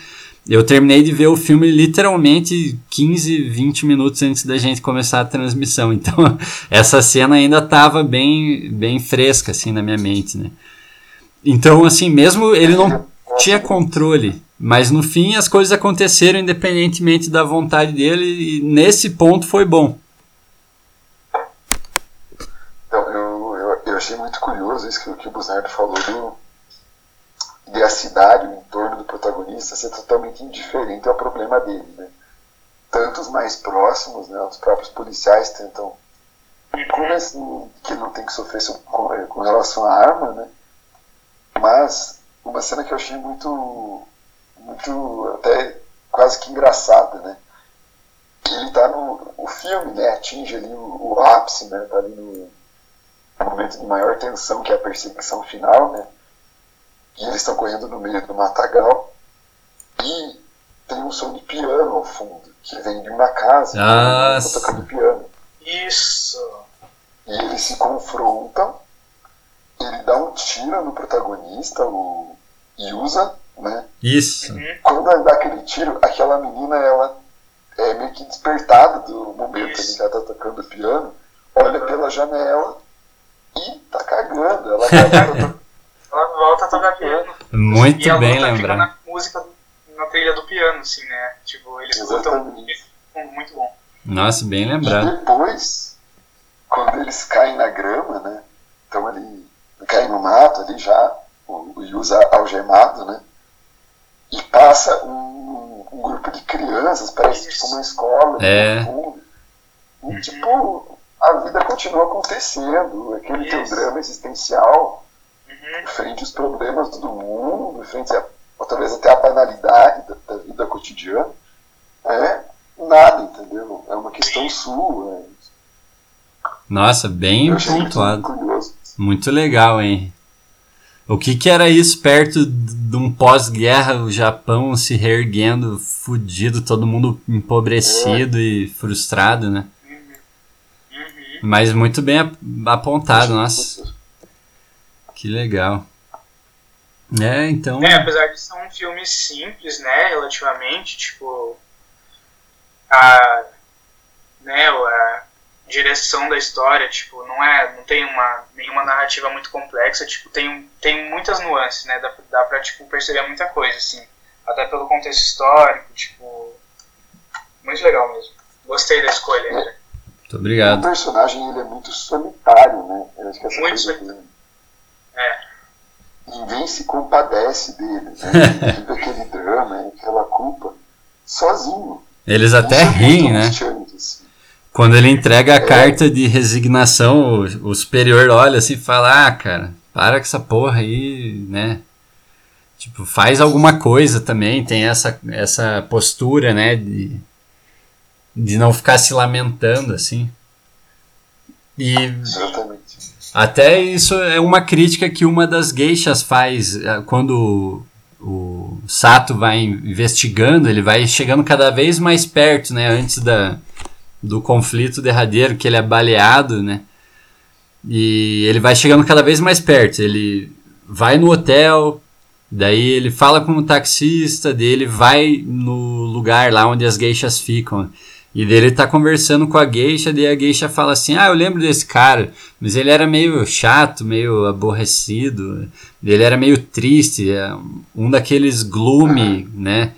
eu terminei de ver o filme literalmente 15, 20 minutos antes da gente começar a transmissão. [laughs] Então, essa cena ainda tava bem, bem fresca, assim, na minha mente, né? Então, assim, mesmo ele não tinha controle, mas no fim as coisas aconteceram independentemente da vontade dele, e nesse ponto foi bom. Então, eu, eu, eu achei muito curioso isso que, que o Busnardo falou do, de a cidade, o entorno do protagonista ser totalmente indiferente ao problema dele, né? Tanto os mais próximos, né, os próprios policiais tentam convencer que ele não tem que sofrer so- com, com relação à arma, né? Mas uma cena que eu achei muito, muito até quase que engraçada, né? Ele tá no o filme, né? Atinge ali o, o ápice, né? Tá ali no, no momento de maior tensão, que é a perseguição final, né? E eles estão correndo no meio do matagal e tem um som de piano ao fundo, que vem de uma casa, Ah, tá tocando piano. Isso. E eles se confrontam, ele dá um tiro no protagonista, o Yusa, né? Isso. Quando ele dá aquele tiro, aquela menina, ela é meio que despertada do momento Isso. que ela tá tocando piano, olha pela janela e tá cagando. Ela tá, [laughs] Ela volta a tocar piano. Muito e bem lembrado. na música, na trilha do piano, assim, né? Tipo, eles Exatamente. muito bom. Nossa, bem E lembrado. depois, quando eles caem na grama, né? Então ali, caem no mato ali já, o, Yusa algemado, né? E passa um, um grupo de crianças, parece Isso. tipo uma escola, É. no fundo. E tipo, a vida continua acontecendo, aquele teu Isso. drama existencial, Uhum. frente aos problemas do mundo, frente a, talvez até a banalidade da, da vida cotidiana, é nada, entendeu? É uma questão sua. é- Nossa, bem muito pontuado. curioso. Muito legal, hein? O que que era isso perto de um pós-guerra, o Japão se reerguendo, fudido, todo mundo empobrecido é. e frustrado, né? Mas muito bem apontado, nossa. Que legal. É, então. É, apesar de ser um filme simples, né, relativamente, tipo. A. Né, a direção da história, tipo, não é. Não tem uma, nenhuma narrativa muito complexa, tipo, tem, tem muitas nuances, né? Dá, dá pra, tipo, perceber muita coisa, assim. Até pelo contexto histórico, tipo. Muito legal mesmo. Gostei da escolha. Muito obrigado. O personagem ele é muito solitário, né? Eu acho que essa muito solitário. É ninguém se compadece dele, né? [laughs] vive aquele drama, aquela culpa, sozinho. Eles até é riem, né? Assim. Quando ele entrega a é. carta de resignação, o, o, superior olha assim e fala, ah, cara, para com essa porra aí, né? Tipo, faz alguma coisa também, tem essa, essa postura, né, de, de não ficar se lamentando, assim. E, Exatamente. Até isso é uma crítica que uma das geixas faz eh, quando o Sato vai investigando, ele vai chegando cada vez mais perto, né, antes da, do conflito derradeiro, que ele é baleado, né, e ele vai chegando cada vez mais perto, ele vai no hotel, daí ele fala com o taxista, dele vai no lugar lá onde as geixas ficam, e dele tá conversando com a geisha, daí a geisha fala assim: Ah, eu lembro desse cara, mas ele era meio chato, meio aborrecido, ele era meio triste, é um daqueles gloomy, né?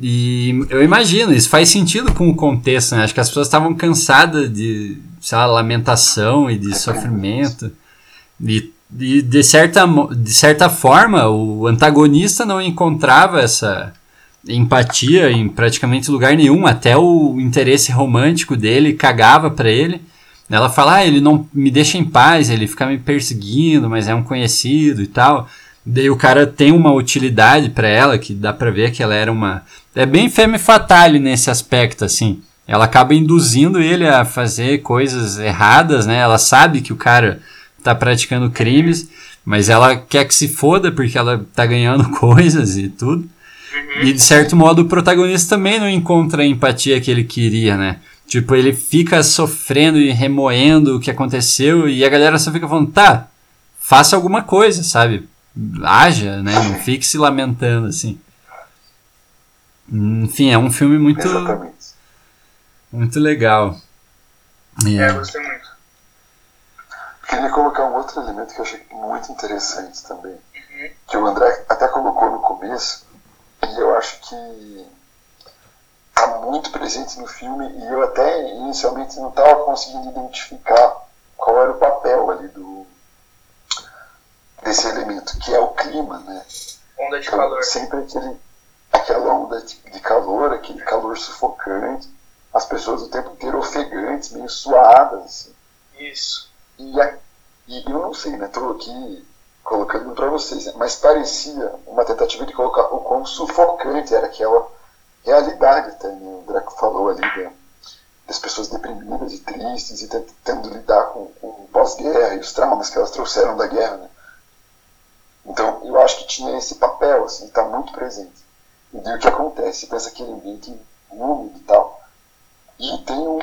E eu imagino, isso faz sentido com o contexto, né? Acho que as pessoas estavam cansadas de, sei lá, lamentação e de sofrimento. E, e de, certa, de certa forma, o antagonista não encontrava essa empatia em praticamente lugar nenhum, até o interesse romântico dele cagava para ele. Ela fala, ah, ele não me deixa em paz, ele fica me perseguindo, mas é um conhecido e tal. Daí o cara tem uma utilidade para ela, que dá pra ver que ela era uma. É bem femme fatale nesse aspecto, assim. Ela acaba induzindo ele a fazer coisas erradas, né? Ela sabe que o cara tá praticando crimes, mas ela quer que se foda porque ela tá ganhando [laughs] coisas e tudo. Uhum. E de certo modo o protagonista também não encontra a empatia que ele queria, né? Tipo, ele fica sofrendo e remoendo o que aconteceu e a galera só fica falando, tá, faça alguma coisa, sabe? Haja, né? Não [laughs] fique se lamentando assim. Enfim, é um filme muito. Exatamente. Muito legal. É, gostei muito. Queria colocar um outro elemento que eu achei muito interessante também. Uhum. Que o André até colocou no começo, eu acho que está muito presente no filme e eu até inicialmente não estava conseguindo identificar qual era o papel ali do desse elemento, que é o clima, né? Onda de então, calor. Sempre aquele, aquela onda de, de calor, aquele calor sufocante, as pessoas o tempo inteiro ofegantes, meio suadas. Assim. Isso. E, a, e eu não sei, né? Estou aqui colocando para vocês, mas parecia uma tentativa de colocar o quão sufocante era aquela realidade, tá? o Draco falou ali né? das pessoas deprimidas e tristes e tentando lidar com, com o pós-guerra e os traumas que elas trouxeram da guerra, né? Então, eu acho que tinha esse papel, assim, está muito presente. E o que acontece? Pensa aquele ambiente úmido e tal. E tem um,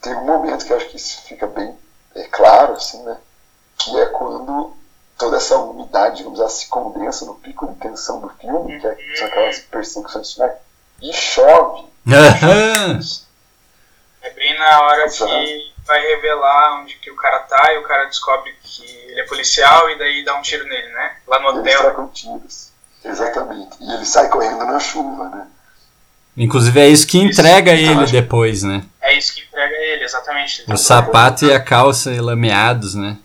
tem um momento que eu acho que isso fica bem é claro, assim, né? Que é quando toda essa umidade, digamos assim, se condensa no pico de tensão do filme, que é, são aquelas perseguições finais, e chove. é bem na hora que vai revelar onde que o cara tá e o cara descobre que ele é policial e daí dá um tiro nele, né? Lá no hotel. Eles com tiros. Exatamente. E ele sai correndo na chuva, né? Inclusive é isso que entrega isso. ele depois, né? É isso que entrega ele, exatamente. O sapato e a calça lameados, né?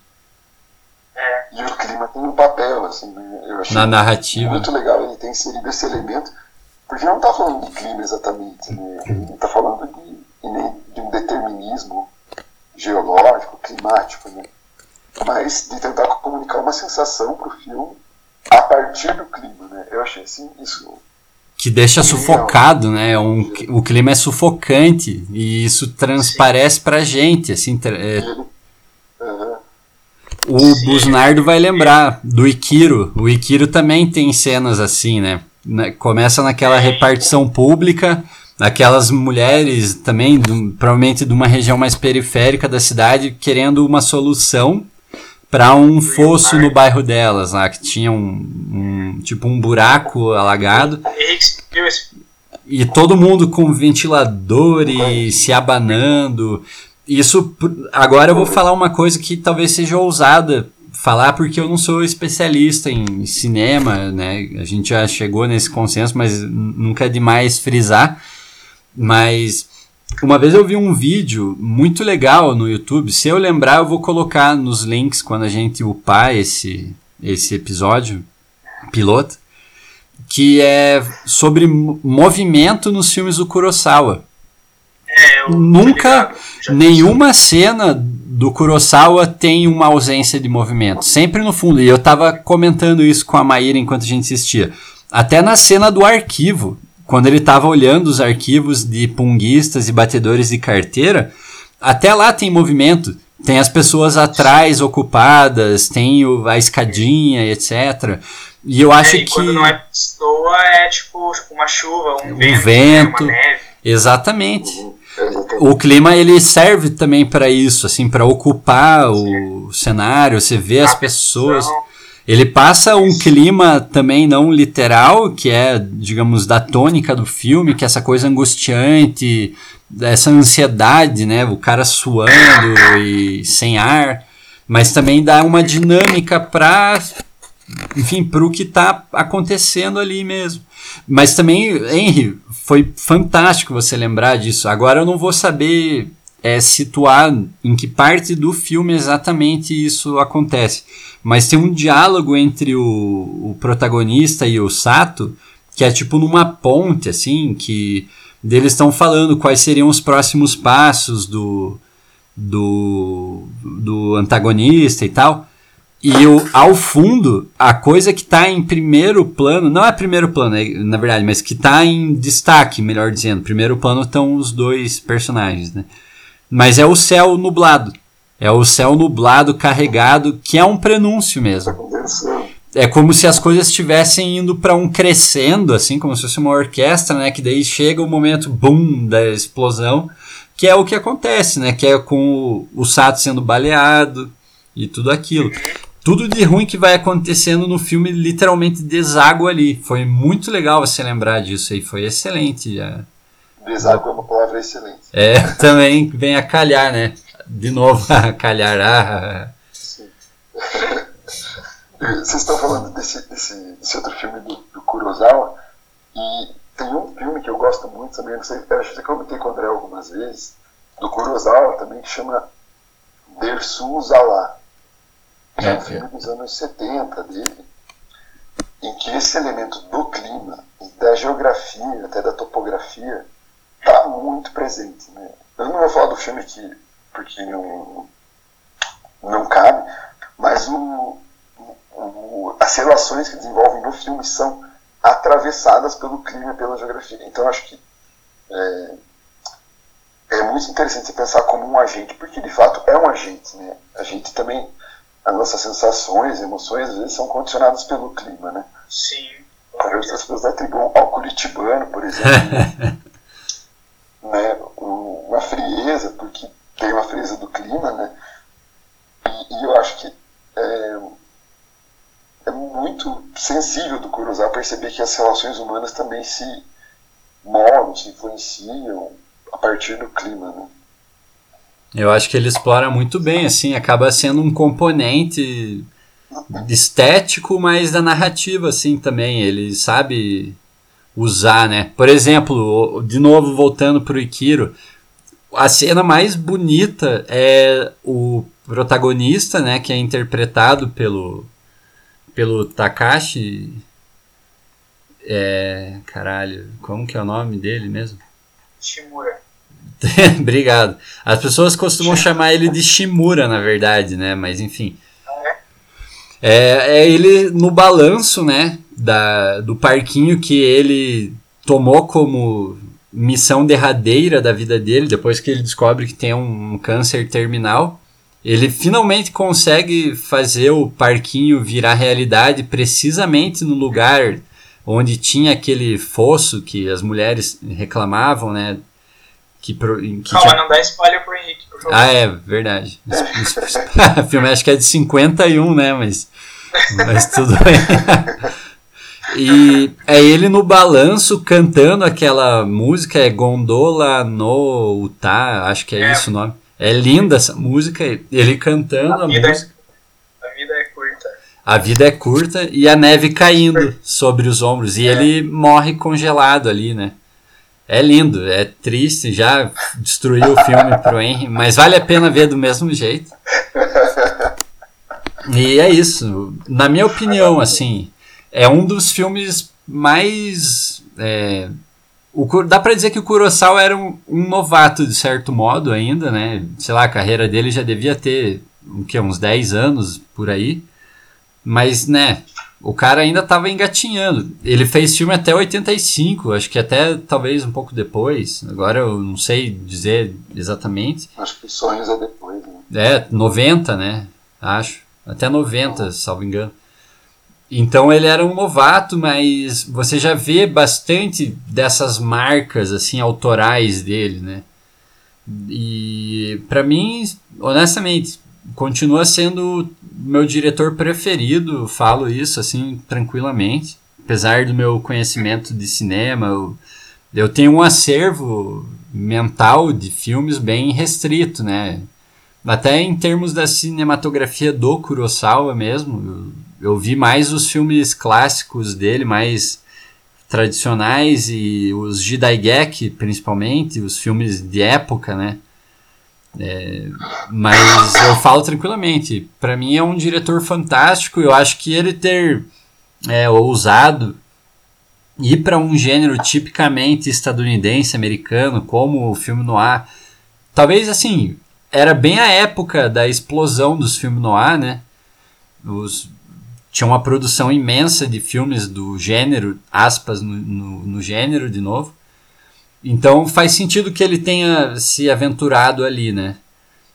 E o clima tem um papel, assim, né? eu achei Na narrativa. muito legal ele ter inserido esse elemento, porque não está falando de clima exatamente, né? ele está falando de, de um determinismo geológico, climático, né? mas de tentar comunicar uma sensação para o filme a partir do clima, né? Eu achei assim, isso que deixa sufocado, né? É um, o clima é sufocante e isso transparece para gente, assim. É, O Busnardo vai lembrar do Ikiro. O Ikiro também tem cenas assim, né? Começa naquela repartição pública, aquelas mulheres também, provavelmente de uma região mais periférica da cidade, querendo uma solução para um fosso no bairro delas, lá que tinha um, um tipo um buraco alagado. E todo mundo com ventilador e se abanando. Isso agora eu vou falar uma coisa que talvez seja ousada falar porque eu não sou especialista em cinema, né? A gente já chegou nesse consenso, mas nunca é demais frisar. Mas uma vez eu vi um vídeo muito legal no YouTube. Se eu lembrar, eu vou colocar nos links quando a gente upar esse, esse episódio piloto. Que é sobre movimento nos filmes do Kurosawa. É, Nunca, nenhuma cena do Kurosawa tem uma ausência de movimento. Sempre no fundo. E eu tava comentando isso com a Maíra enquanto a gente assistia. Até na cena do arquivo, quando ele tava olhando os arquivos de punguistas e batedores de carteira, até lá tem movimento. Tem as pessoas atrás ocupadas, tem o, a escadinha, etc. E eu acho é, e que. Quando não é pessoa, é tipo uma chuva, um, um vento, vento. Né, uma neve. Exatamente. O clima ele serve também para isso, assim, para ocupar o cenário, você vê as pessoas. Ele passa um clima também não literal, que é, digamos, da tônica do filme, que é essa coisa angustiante, essa ansiedade, né? O cara suando e sem ar, mas também dá uma dinâmica para enfim, para o que está acontecendo ali mesmo. Mas também, Henry, foi fantástico você lembrar disso. Agora eu não vou saber é, situar em que parte do filme exatamente isso acontece. Mas tem um diálogo entre o, o protagonista e o Sato, que é tipo numa ponte, assim, que eles estão falando quais seriam os próximos passos do, do, do antagonista e tal. E o, ao fundo, a coisa que está em primeiro plano, não é primeiro plano, é, na verdade, mas que está em destaque, melhor dizendo. Primeiro plano estão os dois personagens, né? Mas é o céu nublado. É o céu nublado carregado, que é um prenúncio mesmo. É como se as coisas estivessem indo para um crescendo, assim, como se fosse uma orquestra, né? Que daí chega o momento boom da explosão, que é o que acontece, né? Que é com o, o Sato sendo baleado e tudo aquilo tudo de ruim que vai acontecendo no filme literalmente deságua ali. Foi muito legal você lembrar disso aí, foi excelente. Já. Deságua é uma palavra excelente. É, [laughs] também vem a calhar, né? De novo, a calhar. Ah. Sim. [laughs] Vocês estão falando desse, desse, desse outro filme do, do, Kurosawa, e tem um filme que eu gosto muito também, não sei, eu acho que eu comentei com o André algumas vezes, do Kurosawa também, que chama Dersu Zala é, um filme dos anos 70 dele, em que esse elemento do clima, da geografia, até da topografia, está muito presente. Né? Eu não vou falar do filme aqui, porque não, não cabe, mas o, o, as relações que desenvolvem no filme são atravessadas pelo clima e pela geografia. Então acho que é, é muito interessante você pensar como um agente, porque de fato é um agente. Né? A gente também as nossas sensações, emoções, às vezes são condicionadas pelo clima, né? Sim. As pessoas atribuem ao curitibano, por exemplo, [laughs] né, uma frieza, porque tem uma frieza do clima, né? E, e eu acho que é, é, muito sensível do Kurosawa perceber que as relações humanas também se moldam, se influenciam a partir do clima, né? Eu acho que ele explora muito bem, assim, acaba sendo um componente estético, mas da narrativa, assim, também. Ele sabe usar, né? Por exemplo, de novo voltando pro Ikiro, a cena mais bonita é o protagonista, né, que é interpretado pelo pelo Takashi é, caralho, como que é o nome dele mesmo? Shimura. [laughs] Obrigado. As pessoas costumam chamar ele de Shimura, na verdade, né? Mas enfim. É, é ele no balanço, né? Da, do parquinho que ele tomou como missão derradeira da vida dele, depois que ele descobre que tem um, um câncer terminal. ele finalmente consegue fazer o parquinho virar realidade precisamente no lugar onde tinha aquele fosso que as mulheres reclamavam, né? Que, pro, que Calma, não dá spoiler pro Henrique, por favor. Ah, é, verdade. o [laughs] filme acho que é de 51, né? Mas, mas tudo bem. [laughs] E é ele no balanço cantando aquela música, é Gondola no Utah, acho que é, é. isso o nome. É linda essa música, ele cantando a, a música. É, a vida é curta. A vida é curta e a neve caindo sobre os ombros. E é. ele morre congelado ali, né? É lindo, é triste, já destruiu o filme pro Henry, mas vale a pena ver do mesmo jeito. E é isso. Na minha opinião, assim, é um dos filmes mais. É, o, dá pra dizer que o Kurosawa era um, um, novato, de certo modo, ainda, né? Sei lá, a carreira dele já devia ter o que, uns 10 anos por aí. Mas, né, o cara ainda tava engatinhando. Ele fez filme até 85, acho que até talvez um pouco depois. Agora eu não sei dizer exatamente. Acho que Sonhos é depois, né? É, 90, né? Acho. Até 90, salvo engano. Então ele era um novato, mas você já vê bastante dessas marcas assim autorais dele, né? E para mim, honestamente, continua sendo meu diretor preferido, falo isso assim tranquilamente, apesar do meu conhecimento de cinema, eu, eu tenho um acervo mental de filmes bem restrito, né? Até em termos da cinematografia do Kurosawa mesmo, eu vi mais os filmes clássicos dele, mais tradicionais e os Jidaigeki, principalmente, os filmes de época, né? É, mas eu falo tranquilamente, para mim é um diretor fantástico. Eu acho que ele ter é, ousado ir para um gênero tipicamente estadunidense, americano, como o filme noir, talvez assim era bem a época da explosão dos filmes noir, né? Os tinha uma produção imensa de filmes do gênero, aspas, no, no, no, gênero de novo. Então faz sentido que ele tenha se aventurado ali, né?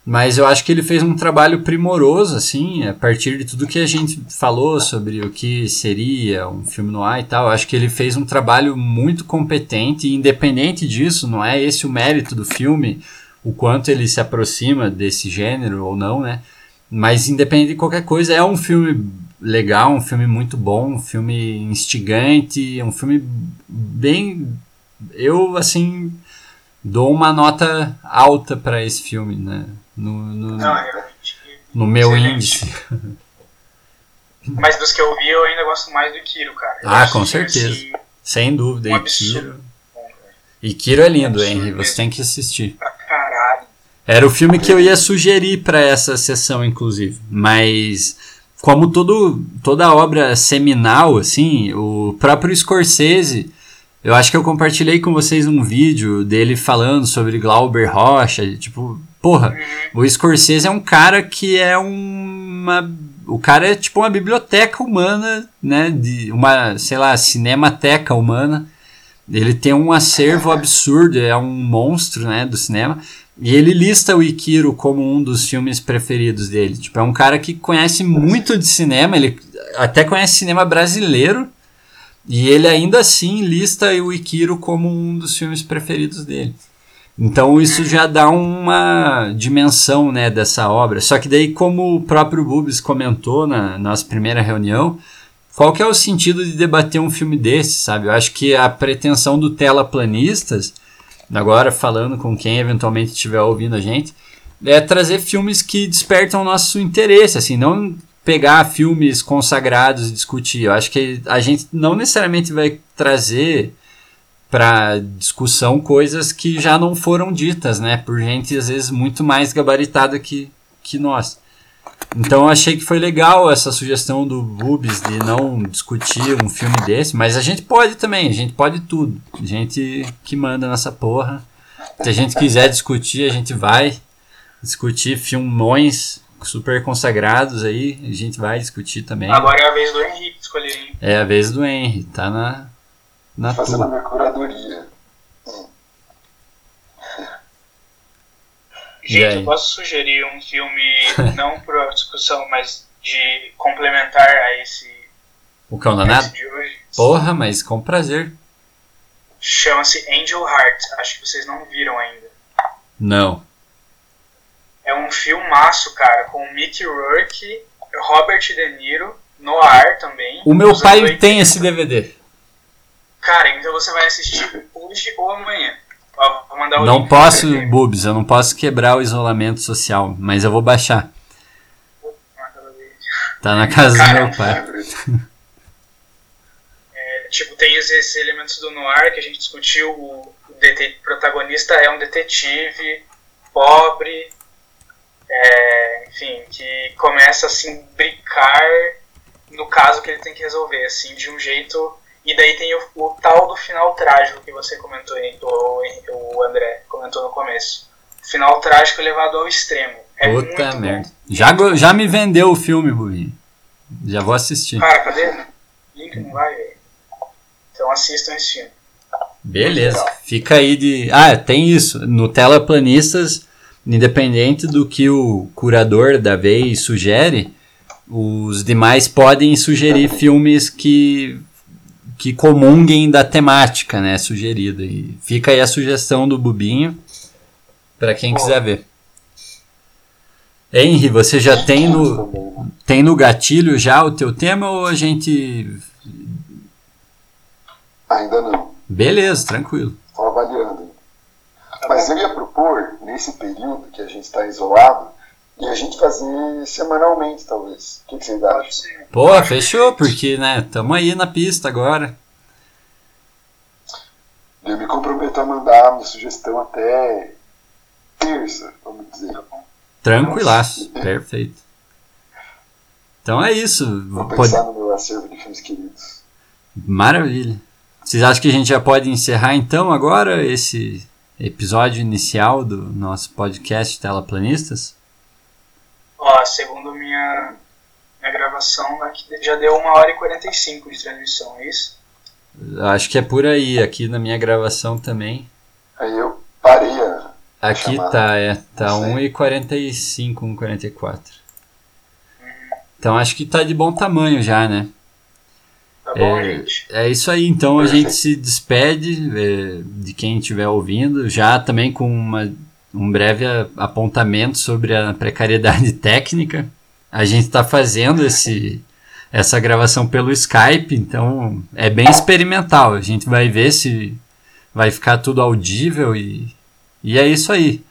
Mas eu acho que ele fez um trabalho primoroso, assim, a partir de tudo que a gente falou sobre o que seria um filme no ar e tal. Eu acho que ele fez um trabalho muito competente e independente disso, não é esse o mérito do filme, o quanto ele se aproxima desse gênero ou não, né? Mas independente de qualquer coisa, é um filme legal, um filme muito bom, um filme instigante, um filme bem. Eu, assim, dou uma nota alta para esse filme, né? No, no, Não, no meu índice. Mas dos que eu vi, eu ainda gosto mais do Kiro, cara. Eu ah, com certeza. Assim, Sem dúvida. Um absurdo. E Kiro é lindo, Henry. Você tem que assistir. Pra caralho. Era o filme que eu ia sugerir para essa sessão, inclusive. Mas como todo, toda obra seminal, assim, o próprio Scorsese, eu acho que eu compartilhei com vocês um vídeo dele falando sobre Glauber Rocha, tipo, porra, o Scorsese é um cara que é uma o cara é tipo uma biblioteca humana, né, de uma, sei lá, cinemateca humana. Ele tem um acervo absurdo, é um monstro, né, do cinema. E ele lista o Ikiro como um dos filmes preferidos dele. Tipo, é um cara que conhece muito de cinema, ele até conhece cinema brasileiro. E ele ainda assim lista o Ikiro como um dos filmes preferidos dele. Então isso já dá uma dimensão né, dessa obra. Só que daí, como o próprio Bubis comentou na nossa primeira reunião, qual que é o sentido de debater um filme desse, sabe? Eu acho que a pretensão do Tela Planistas agora falando com quem eventualmente estiver ouvindo a gente, é trazer filmes que despertam nosso interesse, assim, não pegar filmes consagrados e discutir. Eu acho que a gente não necessariamente vai trazer para discussão coisas que já não foram ditas, né, por gente às vezes muito mais gabaritada que, que nós. Então achei que foi legal essa sugestão do Bubis de não discutir um filme desse, mas a gente pode também, a gente pode tudo. A gente que manda nessa porra. Se a gente quiser discutir, a gente vai discutir filmões super consagrados aí, a gente vai discutir também. Agora é a vez do Henrique escolher. Hein? É a vez do Henrique, tá na na Fazendo tua. a minha curadoria. Gente, eu posso sugerir um filme, não para discussão, mas de complementar a esse. O Cão Danado? de hoje. Porra, mas com prazer. Chama-se Angel Heart. Acho que vocês não viram ainda. Não. É um filmaço, cara, com Mickey Rourke, Robert De Niro, Noir também. O meu pai tem esse DVD. Cara, então você vai assistir hoje ou amanhã. Vou mandar o não posso, Bubs, eu não posso quebrar o isolamento social, mas eu vou baixar. Tá na casa do meu pai. É, tipo, tem esses elementos do noir que a gente discutiu. O, protagonista é um detetive pobre, é, enfim, que começa a se brincar no caso que ele tem que resolver, assim, de um jeito. E daí tem o, o tal do final trágico que você comentou, o, o André comentou no começo. Final trágico levado ao extremo. É Puta merda. Já, já me vendeu o filme, Burinho. Já vou assistir. Cara, cadê? Link não vai, velho. Então assistam esse filme. Beleza. Fica aí de. Ah, tem isso. No Tela Planistas, independente do que o curador da vez sugere, os demais podem sugerir filmes que que comunguem da temática, né, sugerida. E fica aí a sugestão do Bubinho para quem quiser ver. Henry, você já tem no tem no gatilho já o teu tema ou a gente Ainda não. Beleza, tranquilo. Estou avaliando. Mas eu ia propor, nesse período que a gente está isolado, e a gente fazer semanalmente, talvez. O que, que vocês acham? Pô, fechou, porque, né, tamo aí na pista agora. Eu me comprometo a mandar a minha sugestão até terça, vamos dizer. Tranquilaço, perfeito. Então é isso. Vou pensar pode... no meu acervo de filmes queridos. Maravilha. Vocês acham que a gente já pode encerrar então agora esse episódio inicial do nosso podcast Telaplanistas? Ó, segundo minha, minha gravação, aqui já deu 1 hora e 45 de transmissão, é isso? Acho que é por aí, aqui na minha gravação também. Aí eu parei a. Aqui chamar. tá, é. Tá 1 e 45, 1 44. Uhum. Então acho que tá de bom tamanho já, né? Tá bom, é, gente. É isso aí, então a gente se despede é, de quem estiver ouvindo, já também com uma um breve apontamento sobre a precariedade [laughs] técnica. A gente está fazendo esse, essa gravação pelo Skype, então é bem experimental. A gente vai ver se vai ficar tudo audível e, e é isso aí.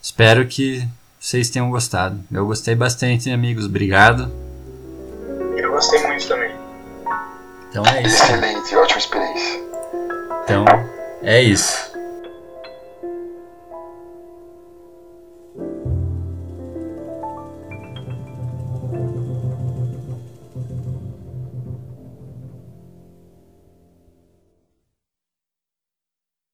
Espero que vocês tenham gostado. Eu gostei bastante, amigos. Obrigado. Eu gostei muito também. Então é isso. Excelente, ótima experiência. Então é isso.